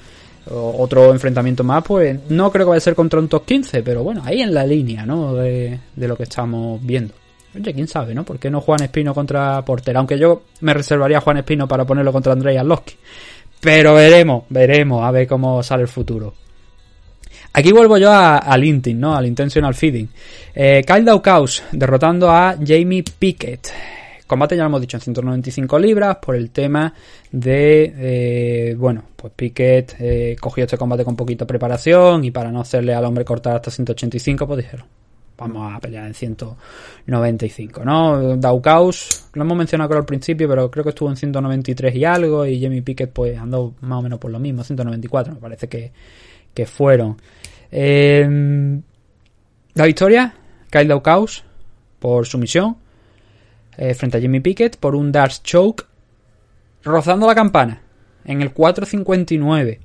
Otro enfrentamiento más, pues no creo que vaya a ser contra un top 15, pero bueno, ahí en la línea, ¿no? De, de lo que estamos viendo. Oye, quién sabe, ¿no? ¿Por qué no Juan Espino contra Porter? Aunque yo me reservaría a Juan Espino para ponerlo contra Andrei Arlovski. Pero veremos, veremos, a ver cómo sale el futuro. Aquí vuelvo yo al Inting, ¿no? Al Intentional Feeding. Eh, Kyle Daukaus derrotando a Jamie Pickett. Combate ya lo hemos dicho en 195 libras por el tema de, eh, bueno, pues Pickett eh, cogió este combate con poquita preparación y para no hacerle al hombre cortar hasta 185, pues dijeron, vamos a pelear en 195, ¿no? Daukaus, lo hemos mencionado al principio, pero creo que estuvo en 193 y algo y Jamie Pickett pues andó más o menos por lo mismo, 194 me parece que, que fueron. Eh, la victoria, Kyle Daukaus por sumisión eh, frente a Jimmy Pickett por un Dark Choke rozando la campana en el 4.59.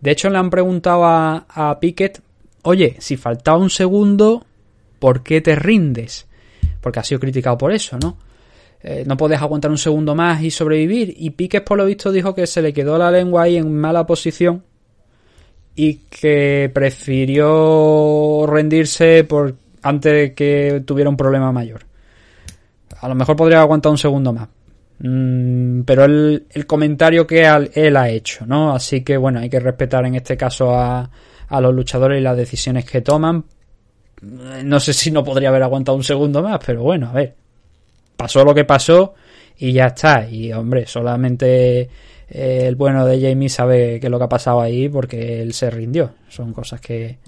De hecho, le han preguntado a, a Pickett, oye, si faltaba un segundo, ¿por qué te rindes? Porque ha sido criticado por eso, ¿no? Eh, no podés aguantar un segundo más y sobrevivir. Y Pickett, por lo visto, dijo que se le quedó la lengua ahí en mala posición y que prefirió rendirse por antes de que tuviera un problema mayor. A lo mejor podría aguantar un segundo más. Mm, pero el, el comentario que él ha hecho, ¿no? Así que bueno, hay que respetar en este caso a, a los luchadores y las decisiones que toman. No sé si no podría haber aguantado un segundo más, pero bueno, a ver. Pasó lo que pasó y ya está. Y hombre, solamente eh, el bueno de Jamie sabe qué es lo que ha pasado ahí porque él se rindió. Son cosas que,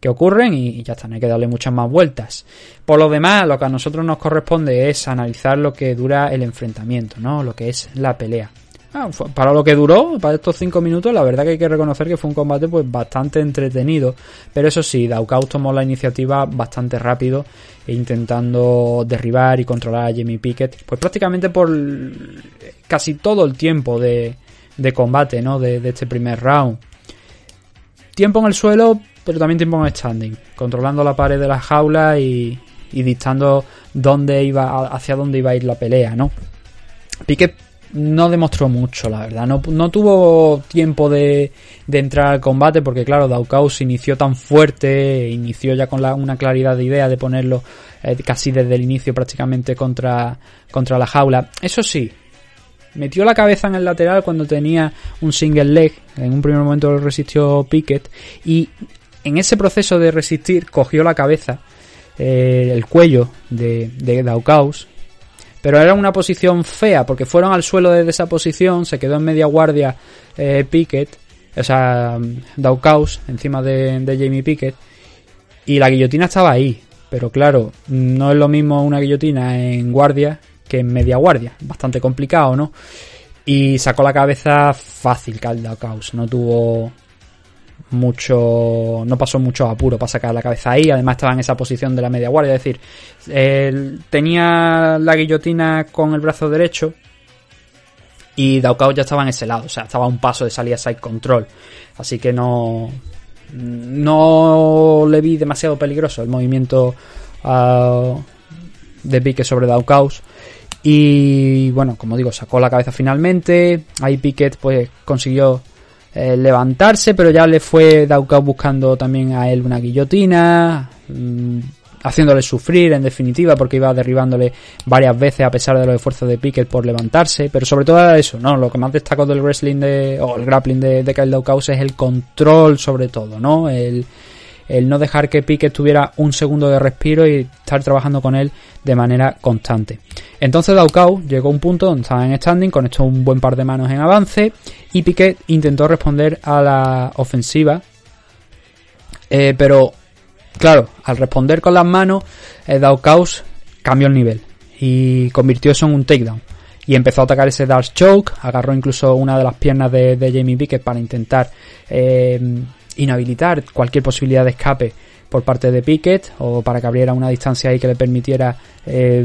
que ocurren y ya está, no hay que darle muchas más vueltas. Por lo demás, lo que a nosotros nos corresponde es analizar lo que dura el enfrentamiento, ¿no? Lo que es la pelea. Ah, para lo que duró, para estos cinco minutos, la verdad que hay que reconocer que fue un combate pues bastante entretenido. Pero eso sí, Daukaus tomó la iniciativa bastante rápido, intentando derribar y controlar a Jimmy Pickett, pues prácticamente por casi todo el tiempo de, combate, ¿no? De, este primer round. Tiempo en el suelo, pero también tiempo en standing, controlando la pared de la jaula y, y dictando dónde iba, hacia dónde iba a ir la pelea, ¿no? Piquet no demostró mucho, la verdad. No, no tuvo tiempo de, de entrar al combate porque, claro, Daukaus inició tan fuerte, inició ya con la- una claridad de idea de ponerlo eh, casi desde el inicio prácticamente contra, contra la jaula. Eso sí, metió la cabeza en el lateral cuando tenía un single leg. En un primer momento lo resistió Pickett. Y en ese proceso de resistir, cogió la cabeza, eh, el cuello de, de Daukaus. Pero era una posición fea, porque fueron al suelo desde esa posición, se quedó en media guardia eh, Pickett. o sea, Daukaus encima de, Jamie Pickett y la guillotina estaba ahí, pero claro, no es lo mismo una guillotina en guardia que en media guardia, bastante complicado, ¿no? Y sacó la cabeza fácil Cal Daukaus, no tuvo mucho no pasó mucho apuro para sacar la cabeza ahí. Además estaba en esa posición de la media guardia. Es decir tenía la guillotina con el brazo derecho y Daukao ya estaba en ese lado. O sea estaba a un paso de salir a side control. Así que no no le vi demasiado peligroso el movimiento uh, de pique sobre Daukaus. Y bueno como digo sacó la cabeza finalmente. Ahí Piquet pues consiguió eh, levantarse, pero ya le fue Daukau buscando también a él una guillotina, mmm, haciéndole sufrir en definitiva, porque iba derribándole varias veces a pesar de los esfuerzos de Pickett por levantarse, pero sobre todo eso, ¿no? Lo que más destaco del wrestling de, o el grappling de, de Kyle Daukaus es el control sobre todo, ¿no? El, el no dejar que Piquet tuviera un segundo de respiro y estar trabajando con él de manera constante. Entonces Daukau llegó a un punto donde estaba en standing, conectó un buen par de manos en avance y Piquet intentó responder a la ofensiva. Eh, pero, claro, al responder con las manos, eh, Daukaus cambió el nivel y convirtió eso en un takedown. Y empezó a atacar ese Dark Choke, agarró incluso una de las piernas de, de Jamie Pickett para intentar eh, inhabilitar cualquier posibilidad de escape por parte de Pickett o para que abriera una distancia ahí que le permitiera eh,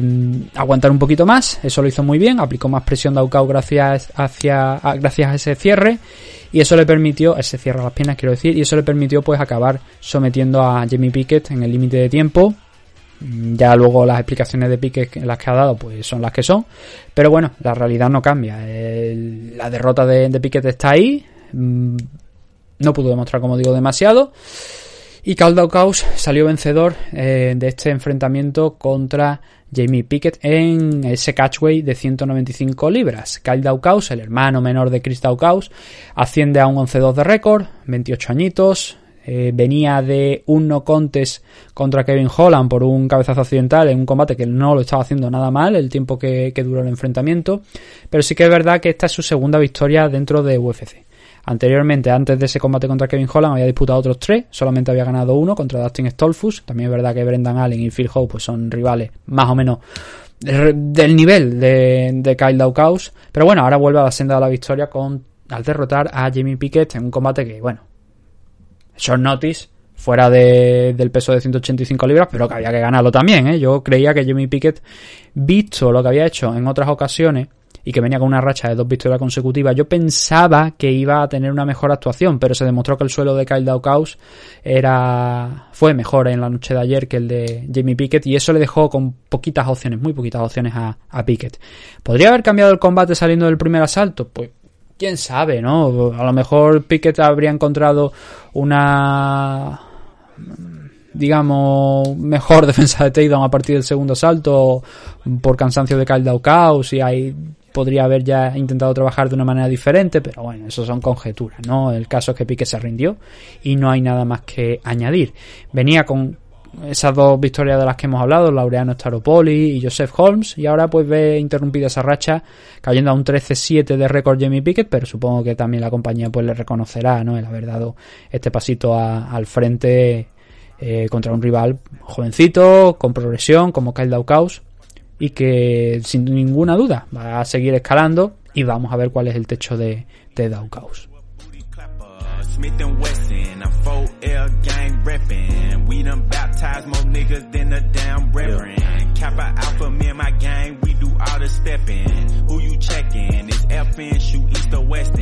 aguantar un poquito más. Eso lo hizo muy bien, aplicó más presión de Aukau gracias, hacia, gracias a ese cierre y eso le permitió, ese cierre a las piernas quiero decir, y eso le permitió pues acabar sometiendo a Jamie Pickett en el límite de tiempo. Ya luego las explicaciones de Pickett las que ha dado pues son las que son, pero bueno, la realidad no cambia. La derrota de, de Pickett está ahí. No pudo demostrar, como digo, demasiado. Y Caldaucaus salió vencedor eh, de este enfrentamiento contra Jamie Pickett en ese catchway de 195 libras. Kyle Daukaus, el hermano menor de Chris Daukaus, asciende a un 11-2 de récord, 28 añitos. Eh, venía de un no contest contra Kevin Holland por un cabezazo accidental en un combate que no lo estaba haciendo nada mal el tiempo que, que duró el enfrentamiento. Pero sí que es verdad que esta es su segunda victoria dentro de UFC. Anteriormente, antes de ese combate contra Kevin Holland, había disputado otros tres, solamente había ganado uno contra Dustin Stolfus. También es verdad que Brendan Allen y Phil Howe pues, son rivales más o menos del nivel de, de Kyle Daukaus. Pero bueno, ahora vuelve a la senda de la victoria con, al derrotar a Jamie Pickett en un combate que, bueno, short notice, fuera de, del peso de 185 libras, pero que había que ganarlo también. ¿eh? Yo creía que Jamie Pickett, visto lo que había hecho en otras ocasiones, y que venía con una racha de dos victorias consecutivas, yo pensaba que iba a tener una mejor actuación, pero se demostró que el suelo de Kyle Daukaus era fue mejor en la noche de ayer que el de Jamie Pickett y eso le dejó con poquitas opciones, muy poquitas opciones a, a Pickett. ¿Podría haber cambiado el combate saliendo del primer asalto? Pues quién sabe, ¿no? A lo mejor Pickett habría encontrado una digamos, mejor defensa de takedown a partir del segundo salto por cansancio de Kyle Daukaus y hay podría haber ya intentado trabajar de una manera diferente, pero bueno, eso son conjeturas, ¿no? El caso es que Pique se rindió y no hay nada más que añadir. Venía con esas dos victorias de las que hemos hablado, Laureano Staropoli y Joseph Holmes, y ahora pues ve interrumpida esa racha, cayendo a un 13-7 de récord Jamie Pickett, pero supongo que también la compañía pues le reconocerá, ¿no? El haber dado este pasito a, al frente eh, contra un rival jovencito, con progresión, como Kyle Daukaus, y que sin ninguna duda va a seguir escalando y vamos a ver cuál es el techo de, de Daukaus. Smith and Wesson, I'm 4L gang reppin'. We done baptized more niggas than a damn reverend. Kappa Alpha, me and my gang, we do all the steppin'. Who you checkin'? It's FN, shoot east or west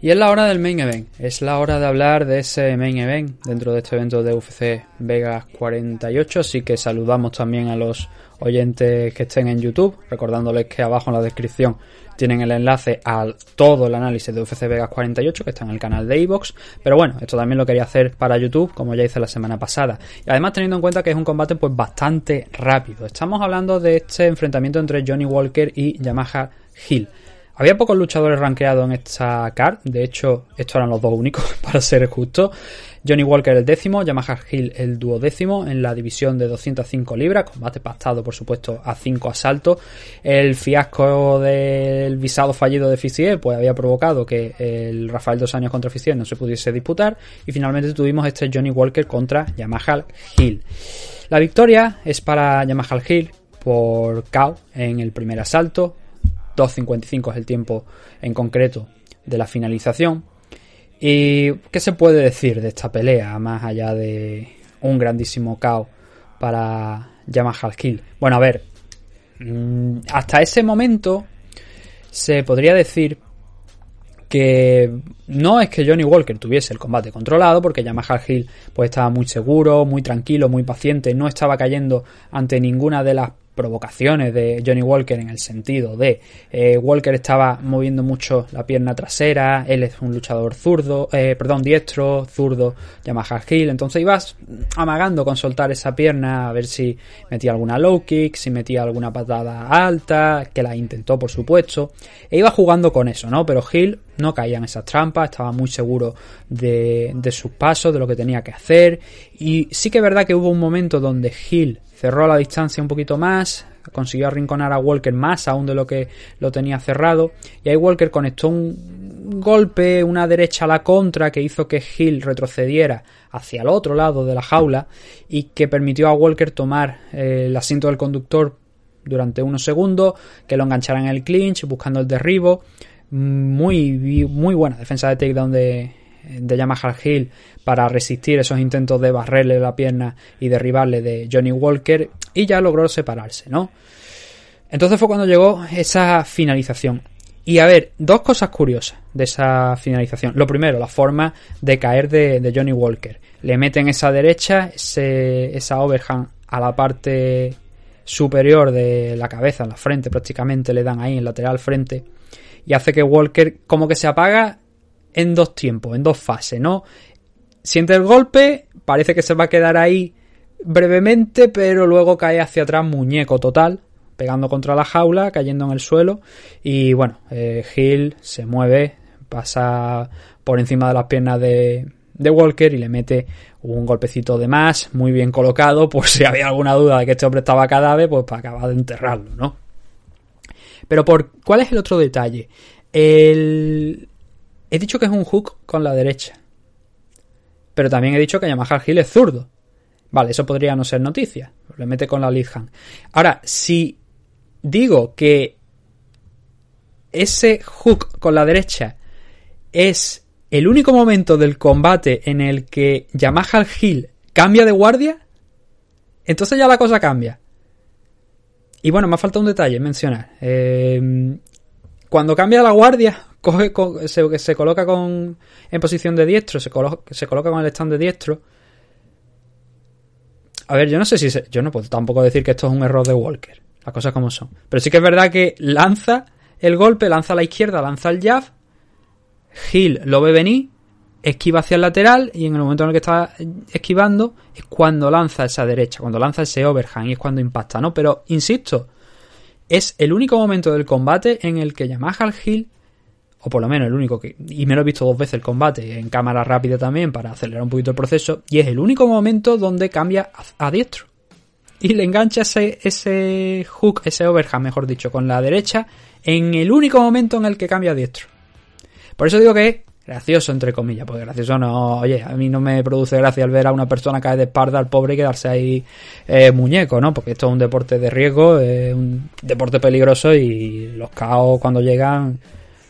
Y es la hora del main event, es la hora de hablar de ese main event dentro de este evento de UFC Vegas 48, así que saludamos también a los oyentes que estén en YouTube, recordándoles que abajo en la descripción tienen el enlace a todo el análisis de UFC Vegas 48 que está en el canal de Evox, pero bueno, esto también lo quería hacer para YouTube como ya hice la semana pasada. Y además teniendo en cuenta que es un combate pues bastante rápido. Estamos hablando de este enfrentamiento entre Johnny Walker y Yamaha Hill. Había pocos luchadores rankeados en esta card, de hecho, estos eran los dos únicos, para ser justo. Johnny Walker el décimo, Yamaha Hill el duodécimo en la división de 205 libras, combate pactado por supuesto a 5 asaltos. El fiasco del visado fallido de Ficier pues había provocado que el Rafael dos años contra Ficier no se pudiese disputar y finalmente tuvimos este Johnny Walker contra Yamaha Hill. La victoria es para Yamaha Hill por KO en el primer asalto, 2.55 es el tiempo en concreto de la finalización. ¿Y qué se puede decir de esta pelea más allá de un grandísimo caos para Yamaha Kill? Bueno, a ver, mm, hasta ese momento se podría decir que no es que Johnny Walker tuviese el combate controlado, porque Yamaha Hill pues estaba muy seguro, muy tranquilo, muy paciente, no estaba cayendo ante ninguna de las provocaciones de Johnny Walker en el sentido de eh, Walker estaba moviendo mucho la pierna trasera, él es un luchador zurdo, eh, perdón, diestro, zurdo, Yamaha Hill, entonces ibas amagando con soltar esa pierna a ver si metía alguna low kick, si metía alguna patada alta, que la intentó por supuesto, e iba jugando con eso, ¿no? Pero Hill no caía en esas trampas, estaba muy seguro de, de sus pasos, de lo que tenía que hacer, y sí que es verdad que hubo un momento donde Hill cerró la distancia un poquito más, consiguió arrinconar a Walker más aún de lo que lo tenía cerrado, y ahí Walker conectó un golpe, una derecha a la contra que hizo que Hill retrocediera hacia el otro lado de la jaula y que permitió a Walker tomar eh, el asiento del conductor durante unos segundos, que lo enganchara en el clinch buscando el derribo. Muy, muy buena defensa de takedown de, de Yamaha Hill para resistir esos intentos de barrerle la pierna y derribarle de Johnny Walker y ya logró separarse, ¿no? Entonces fue cuando llegó esa finalización. Y a ver, dos cosas curiosas de esa finalización. Lo primero, la forma de caer de, Johnny Walker. Le meten esa derecha, esa overhand a la parte superior de la cabeza, en la frente prácticamente, le dan ahí en lateral frente. Y hace que Walker como que se apaga en dos tiempos, en dos fases, ¿no? Siente el golpe, parece que se va a quedar ahí brevemente, pero luego cae hacia atrás muñeco total, pegando contra la jaula, cayendo en el suelo. Y bueno, eh, Hill se mueve, pasa por encima de las piernas de, de Walker y le mete un golpecito de más, muy bien colocado, por si había alguna duda de que este hombre estaba cadáver, pues para acabar de enterrarlo, ¿no? Pero por ¿cuál es el otro detalle? El, He dicho que es un hook con la derecha. Pero también he dicho que Yamaha Hill es zurdo. Vale, eso podría no ser noticia. Le mete con la lead. Ahora, si digo que ese hook con la derecha es el único momento del combate en el que Yamaha Hill cambia de guardia, entonces ya la cosa cambia. Y bueno, me ha faltado un detalle mencionar. Eh, cuando cambia la guardia, coge, se, se, coloca con, en posición de diestro, se, se coloca con el stand de diestro. A ver, yo no sé si. yo no puedo tampoco decir que esto es un error de Walker. Las cosas como son. Pero sí que es verdad que lanza el golpe, lanza a la izquierda, lanza el jab. Hill lo ve venir, esquiva hacia el lateral y en el momento en el que está esquivando es cuando lanza esa derecha, cuando lanza ese overhand y es cuando impacta, ¿no? Pero insisto, es el único momento del combate en el que Yamaha al Hill o por lo menos el único que, y me lo he visto dos veces el combate, en cámara rápida también, para acelerar un poquito el proceso, y es el único momento donde cambia a, diestro. Y le engancha ese, ese hook, ese overhand, mejor dicho, con la derecha, en el único momento en el que cambia a diestro. Por eso digo que gracioso, entre comillas, porque gracioso no, oye, a mí no me produce gracia al ver a una persona caer de espalda al pobre y quedarse ahí eh, muñeco, ¿no? Porque esto es un deporte de riesgo, es un deporte peligroso y los caos cuando llegan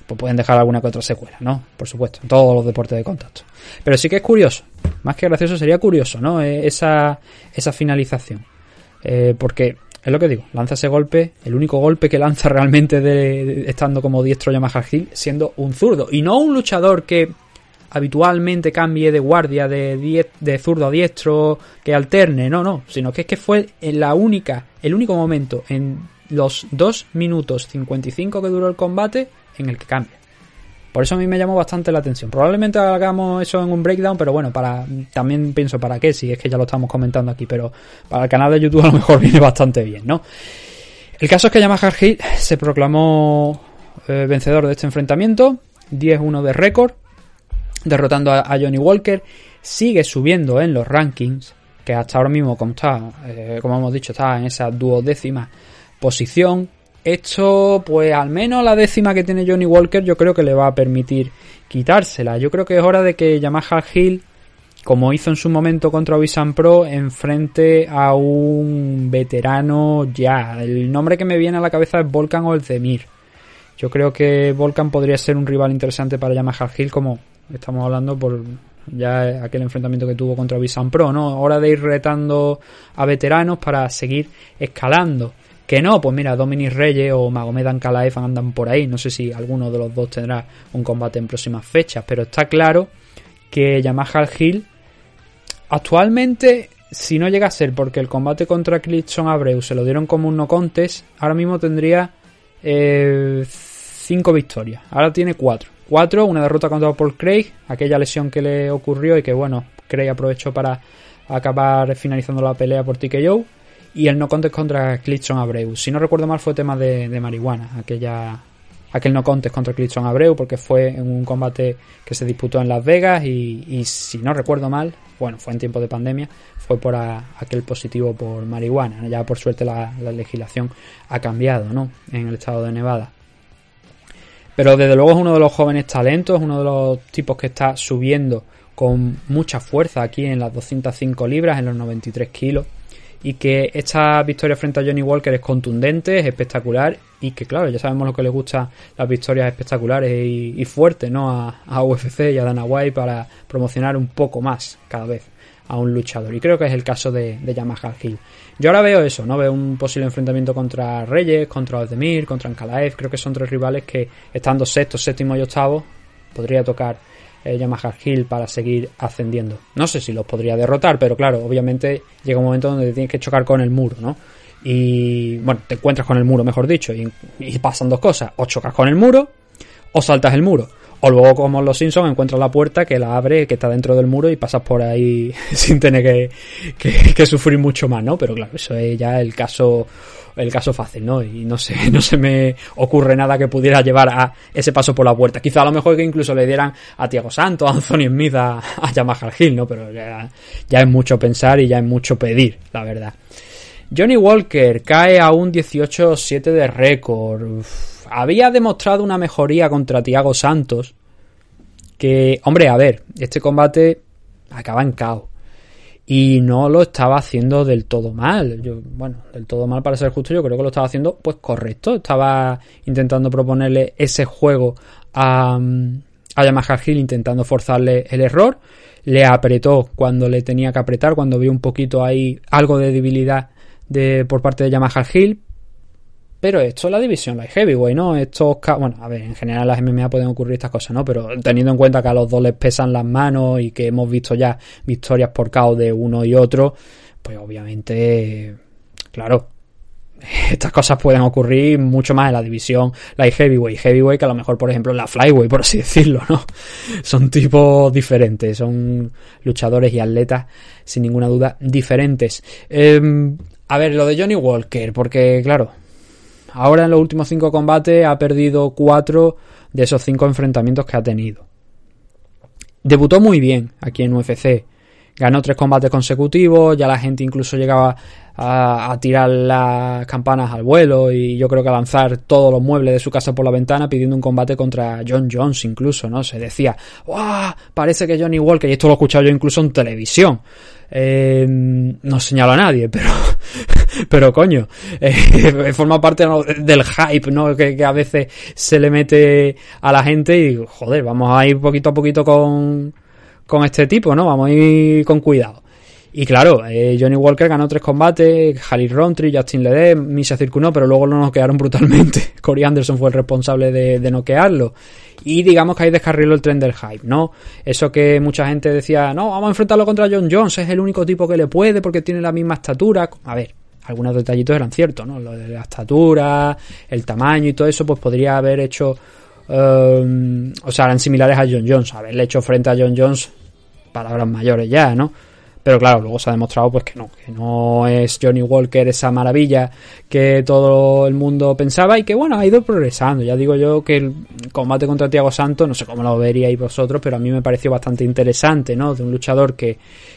pues pueden dejar alguna que otra secuela, ¿no? Por supuesto, en todos los deportes de contacto. Pero sí que es curioso, más que gracioso sería curioso, ¿no? Eh, esa, esa finalización. Eh, porque es lo que digo, lanza ese golpe, el único golpe que lanza realmente de, estando como diestro Yamaha Hill, siendo un zurdo. Y no un luchador que habitualmente cambie de guardia de, de zurdo a diestro, que alterne, no, no, sino que es que fue en la única, el único momento en los 2 minutos 55 que duró el combate en el que cambia. Por eso a mí me llamó bastante la atención. Probablemente hagamos eso en un breakdown, pero bueno, para también pienso para qué, si es que ya lo estamos comentando aquí, pero para el canal de YouTube a lo mejor viene bastante bien, ¿no? El caso es que Yamaha Hill se proclamó eh, vencedor de este enfrentamiento, 10-1 de récord, derrotando a, a Johnny Walker. Sigue subiendo en los rankings, que hasta ahora mismo, como, está, eh, como hemos dicho, está en esa duodécima posición. Esto, pues al menos la décima que tiene Johnny Walker, yo creo que le va a permitir quitársela. Yo creo que es hora de que Yamaha Hill, como hizo en su momento contra Visan Pro, enfrente a un veterano ya. El nombre que me viene a la cabeza es Volkan o el Zemir. Yo creo que Volkan podría ser un rival interesante para Yamaha Hill, como estamos hablando por ya aquel enfrentamiento que tuvo contra Visan Pro, ¿no? Hora de ir retando a veteranos para seguir escalando. Que no, pues mira, Dominic Reyes o Magomed Ankalaev andan por ahí. No sé si alguno de los dos tendrá un combate en próximas fechas, pero está claro que Yamaha Hill actualmente, si no llega a ser porque el combate contra Clifton Abreu se lo dieron como un no contest, ahora mismo tendría eh, cinco victorias. Ahora tiene cuatro. Cuatro, una derrota contra Paul Craig, aquella lesión que le ocurrió y que bueno, Craig aprovechó para acabar finalizando la pelea por TKO. Y el no contest contra Clifton Abreu. Si no recuerdo mal fue tema de, marihuana, aquella, aquel no contest contra Clifton Abreu porque fue en un combate que se disputó en Las Vegas y, si no recuerdo mal, bueno, fue en tiempo de pandemia, fue por aquel positivo por marihuana. Ya por suerte la, la legislación ha cambiado, ¿no? En el estado de Nevada. Pero desde luego es uno de los jóvenes talentos, uno de los tipos que está subiendo con mucha fuerza aquí en las 205 libras, en los 93 kilos. Y que esta victoria frente a Johnny Walker es contundente, es espectacular. Y que claro, ya sabemos lo que le gustan las victorias espectaculares y, y fuertes, ¿no? A, a UFC y a Dana White para promocionar un poco más cada vez a un luchador. Y creo que es el caso de, de Yamaha Hill. Yo ahora veo eso, ¿no? Veo un posible enfrentamiento contra Reyes, contra Ozdemir, contra Ankalaev. Creo que son tres rivales que, estando sexto, séptimo y octavo, podría tocar eh, Yamaha Hill para seguir ascendiendo. No sé si los podría derrotar, pero claro, obviamente llega un momento donde tienes que chocar con el muro, ¿no? Y bueno, te encuentras con el muro, mejor dicho, y, pasan dos cosas: o chocas con el muro, o saltas el muro. O luego, como los Simpsons, encuentras la puerta que la abre, que está dentro del muro y pasas por ahí sin tener que- que sufrir mucho más, ¿no? Pero claro, eso es ya el caso, el caso fácil, ¿no? Y no sé, no se me ocurre nada que pudiera llevar a ese paso por la puerta. Quizá a lo mejor que incluso le dieran a Tiago Santos, a Anthony Smith, a, a Yamaha Hill, ¿no? Pero ya, ya es mucho pensar y ya es mucho pedir, la verdad. Johnny Walker cae a un 18-7 de récord. Había demostrado una mejoría contra Tiago Santos. Que, hombre, a ver, este combate acaba en caos. Y no lo estaba haciendo del todo mal. Yo, bueno, del todo mal para ser justo, yo creo que lo estaba haciendo pues correcto. Estaba intentando proponerle ese juego a, a Yamaha Hill, intentando forzarle el error. Le apretó cuando le tenía que apretar, cuando vio un poquito ahí algo de debilidad de, por parte de Yamaha Hill. Pero esto es la división light heavyweight, ¿no? Estos, bueno, a ver, en general las MMA pueden ocurrir estas cosas, ¿no? Pero teniendo en cuenta que a los dos les pesan las manos y que hemos visto ya victorias por KO de uno y otro, pues obviamente, claro, estas cosas pueden ocurrir mucho más en la división light heavyweight, heavyweight que a lo mejor, por ejemplo, en la flyweight, por así decirlo, ¿no? Son tipos diferentes, son luchadores y atletas, sin ninguna duda, diferentes. Eh, a ver, lo de Johnny Walker, porque, claro, ahora en los últimos cinco combates ha perdido cuatro de esos cinco enfrentamientos que ha tenido. Debutó muy bien aquí en UFC. Ganó tres combates consecutivos, ya la gente incluso llegaba a, tirar las campanas al vuelo y yo creo que a lanzar todos los muebles de su casa por la ventana pidiendo un combate contra John Jones incluso, ¿no? Se decía, ¡Wow! Parece que Johnny Walker, y esto lo he escuchado yo incluso en televisión. Eh, no señalo a nadie, pero pero coño, eh, forma parte del hype, ¿no? Que, que a veces se le mete a la gente y joder, vamos a ir poquito a poquito con, con este tipo, ¿no? Vamos a ir con cuidado. Y claro, eh, Johnny Walker ganó tres combates, Jalil Rountree, Justin Lede, Misha circunó, pero luego lo noquearon brutalmente. Corey Anderson fue el responsable de, de noquearlo. Y digamos que ahí descarriló el tren del hype, ¿no? Eso que mucha gente decía, no, vamos a enfrentarlo contra John Jones, es el único tipo que le puede porque tiene la misma estatura. A ver, algunos detallitos eran ciertos, ¿no? Lo de la estatura, el tamaño y todo eso, pues podría haber hecho, eh, o sea, eran similares a John Jones. Haberle hecho frente a John Jones, palabras mayores ya, ¿no? Pero claro, luego se ha demostrado pues que no, que no es Johnny Walker esa maravilla que todo el mundo pensaba y que bueno, ha ido progresando. Ya digo yo que el combate contra Tiago Santos, no sé cómo lo veríais vosotros, pero a mí me pareció bastante interesante, ¿no? De un luchador que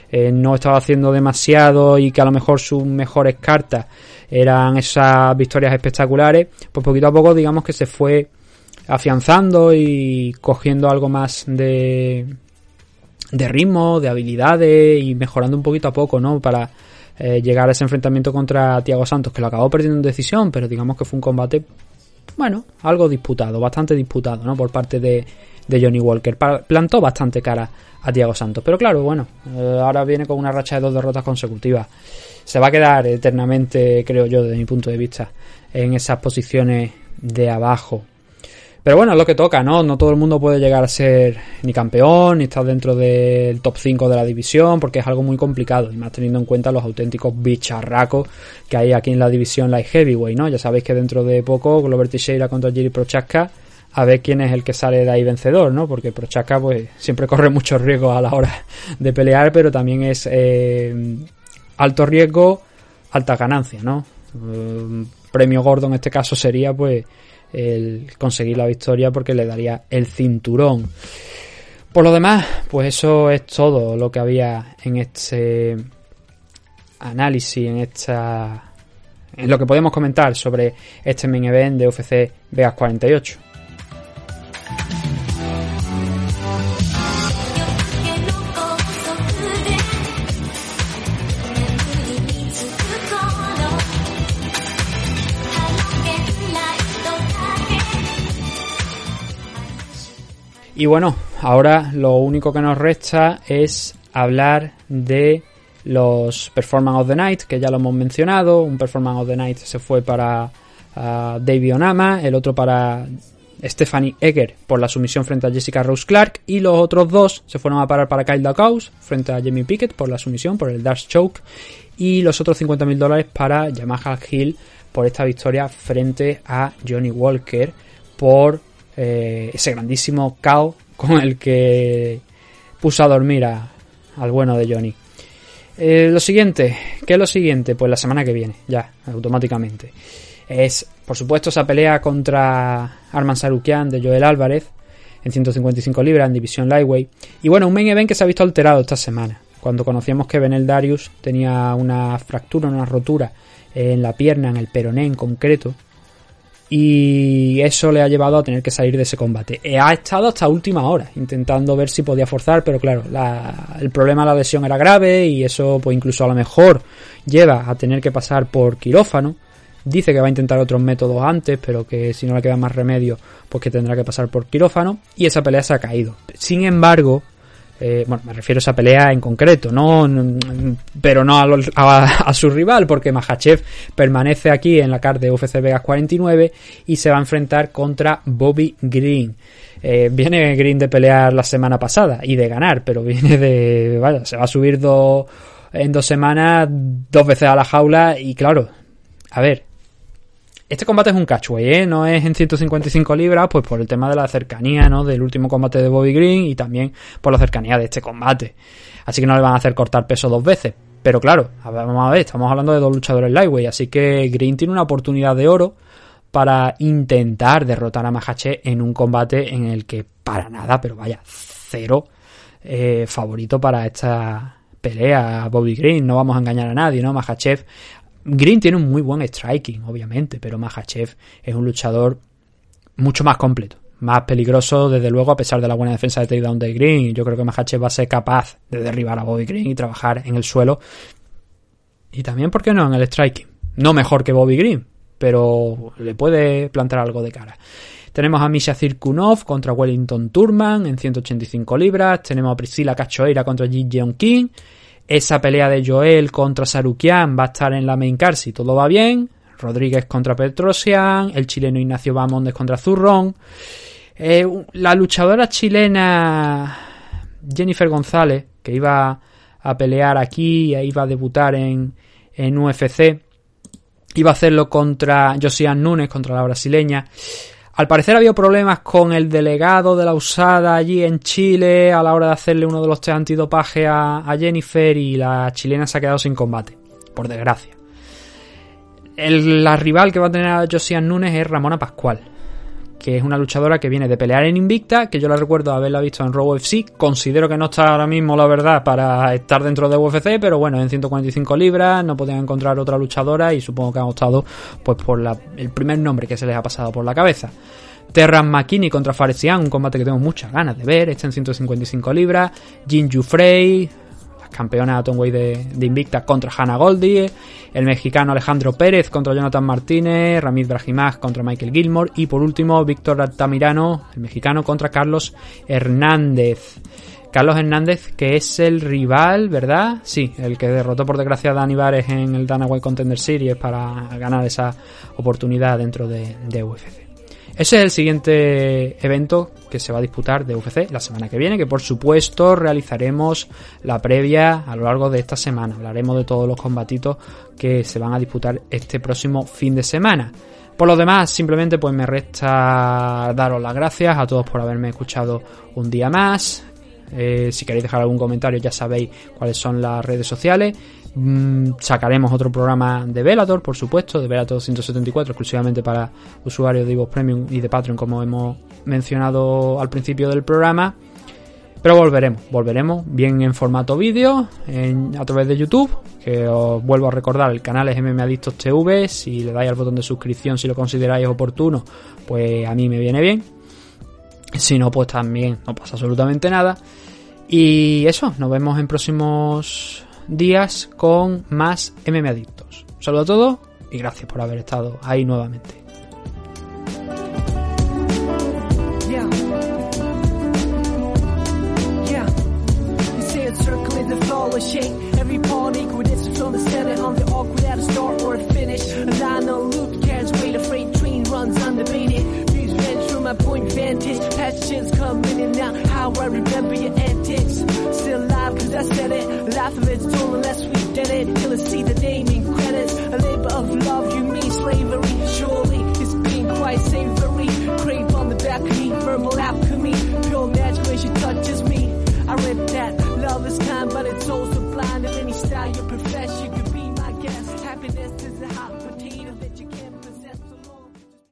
eh, no estaba haciendo demasiado y que a lo mejor sus mejores cartas eran esas victorias espectaculares, pues poquito a poco digamos que se fue afianzando y cogiendo algo más de de ritmo, de habilidades y mejorando un poquito a poco, ¿no? Para eh, llegar a ese enfrentamiento contra Tiago Santos, que lo acabó perdiendo en decisión, pero digamos que fue un combate, bueno, algo disputado, bastante disputado, ¿no? Por parte de, de Johnny Walker. Plantó bastante cara a Tiago Santos, pero claro, bueno, eh, ahora viene con una racha de dos derrotas consecutivas. Se va a quedar eternamente, creo yo, desde mi punto de vista, en esas posiciones de abajo. Pero bueno, es lo que toca, ¿no? No todo el mundo puede llegar a ser ni campeón, ni estar dentro del top 5 de la división, porque es algo muy complicado, y más teniendo en cuenta los auténticos bicharracos que hay aquí en la división Light Heavyweight, ¿no? Ya sabéis que dentro de poco, Glover Teixeira contra Jiri Prochaska, a ver quién es el que sale de ahí vencedor, ¿no? Porque Prochaska, pues, siempre corre muchos riesgos a la hora de pelear, pero también es eh, alto riesgo, alta ganancia, ¿no? Eh, premio gordo en este caso sería, pues, el conseguir la victoria porque le daría el cinturón. Por lo demás, pues eso es todo lo que había en este análisis, en esta en lo que podemos comentar sobre este main event de UFC Vegas 48. Y bueno, ahora lo único que nos resta es hablar de los Performance of the Night, que ya lo hemos mencionado. Un Performance of the Night se fue para uh, Davey Onama, el otro para Stephanie Egger por la sumisión frente a Jessica Rose Clark. Y los otros dos se fueron a parar para Kyle Dawkins frente a Jamie Pickett por la sumisión, por el Dash Choke. Y los otros 50.000 dólares para Yamaha Hill por esta victoria frente a Johnny Walker por eh, ese grandísimo KO con el que puso a dormir a, al bueno de Johnny. Eh, lo siguiente, ¿qué es lo siguiente? Pues la semana que viene, ya, automáticamente. Es, por supuesto, esa pelea contra Arman Sarukian de Joel Álvarez en 155 libras en división Lightweight. Y bueno, un main event que se ha visto alterado esta semana. Cuando conocíamos que Benel Darius tenía una fractura, una rotura en la pierna, en el peroné en concreto, y eso le ha llevado a tener que salir de ese combate. E ha estado hasta última hora intentando ver si podía forzar, pero claro, la, el problema de la lesión era grave y eso pues incluso a lo mejor lleva a tener que pasar por quirófano. Dice que va a intentar otros métodos antes, pero que si no le queda más remedio, pues que tendrá que pasar por quirófano y esa pelea se ha caído. Sin embargo, eh, bueno, me refiero a esa pelea en concreto, no, pero no a, su rival, porque Mahachev permanece aquí en la card de UFC Vegas 49 y se va a enfrentar contra Bobby Green. Eh, viene Green de pelear la semana pasada y de ganar, pero viene de, vaya, se va a subir en dos semanas, dos veces a la jaula y claro, a ver, este combate es un catchway, ¿eh? No es en 155 libras, pues por el tema de la cercanía, ¿no? Del último combate de Bobby Green y también por la cercanía de este combate. Así que no le van a hacer cortar peso dos veces. Pero claro, vamos a ver, estamos hablando de dos luchadores lightweight, así que Green tiene una oportunidad de oro para intentar derrotar a Mahachev en un combate en el que para nada, pero vaya, cero eh, favorito para esta pelea Bobby Green, no vamos a engañar a nadie, ¿no? Mahachev Green tiene un muy buen striking, obviamente, pero Mahachev es un luchador mucho más completo, más peligroso, desde luego, a pesar de la buena defensa de takedown de Green. Yo creo que Mahachev va a ser capaz de derribar a Bobby Green y trabajar en el suelo. Y también, ¿por qué no?, en el striking. No mejor que Bobby Green, pero le puede plantar algo de cara. Tenemos a Misha Cirkunov contra Wellington Turman en 185 libras. Tenemos a Priscila Cachoeira contra Ji Jeon King. Esa pelea de Joel contra Sarukian va a estar en la main card si todo va bien. Rodríguez contra Petrosian. El chileno Ignacio Bamondes contra Zurrón. Eh, la luchadora chilena Jennifer González, que iba a pelear aquí, iba a debutar en, en UFC, iba a hacerlo contra Josiane Nunes, contra la brasileña. Al parecer había problemas con el delegado de la USADA allí en Chile a la hora de hacerle uno de los test antidopaje a, Jennifer y la chilena se ha quedado sin combate, por desgracia. La rival que va a tener a Josiane Nunes es Ramona Pascual, que es una luchadora que viene de pelear en Invicta, que yo la recuerdo haberla visto en Raw UFC. Considero que no está ahora mismo, la verdad, para estar dentro de UFC, pero bueno, en 145 libras no podían encontrar otra luchadora y supongo que han optado pues por el primer nombre que se les ha pasado por la cabeza. Terran McKinney contra Faresian, un combate que tengo muchas ganas de ver, este en 155 libras. Jinju Frey, campeona Atomweight de, Invicta contra Hannah Goldie, el mexicano Alejandro Pérez contra Jonathan Martínez, Ramid Brahimaj contra Michael Gilmore y por último Víctor Altamirano, el mexicano contra Carlos Hernández. Carlos Hernández, que es el rival, ¿verdad? Sí, el que derrotó por desgracia a Dani en el Dana White Contender Series para ganar esa oportunidad dentro de, de UFC. Ese es el siguiente evento que se va a disputar de UFC la semana que viene, que por supuesto realizaremos la previa a lo largo de esta semana. Hablaremos de todos los combatitos que se van a disputar este próximo fin de semana. Por lo demás, simplemente pues me resta daros las gracias a todos por haberme escuchado un día más. Eh, si queréis dejar algún comentario ya sabéis cuáles son las redes sociales. Mm, sacaremos otro programa de Velator, por supuesto, de Velator 174, exclusivamente para usuarios de Evox Premium y de Patreon, como hemos mencionado al principio del programa. Pero volveremos, volveremos bien en formato vídeo a través de YouTube, que os vuelvo a recordar, el canal es MM Adictos TV, si le dais al botón de suscripción si lo consideráis oportuno, pues a mí me viene bien. Si no, pues también no pasa absolutamente nada. Y eso, nos vemos en próximos días con más MM Adictos. Un saludo a todos y gracias por haber estado ahí nuevamente. I said it. Life of its toll unless we did it. Till I see the name in credits. A labor of love, you mean slavery. Surely it's being quite savory. Crave on the me, verbal alchemy. Pure magic when she touches me. I read that love is kind, but it's also blind.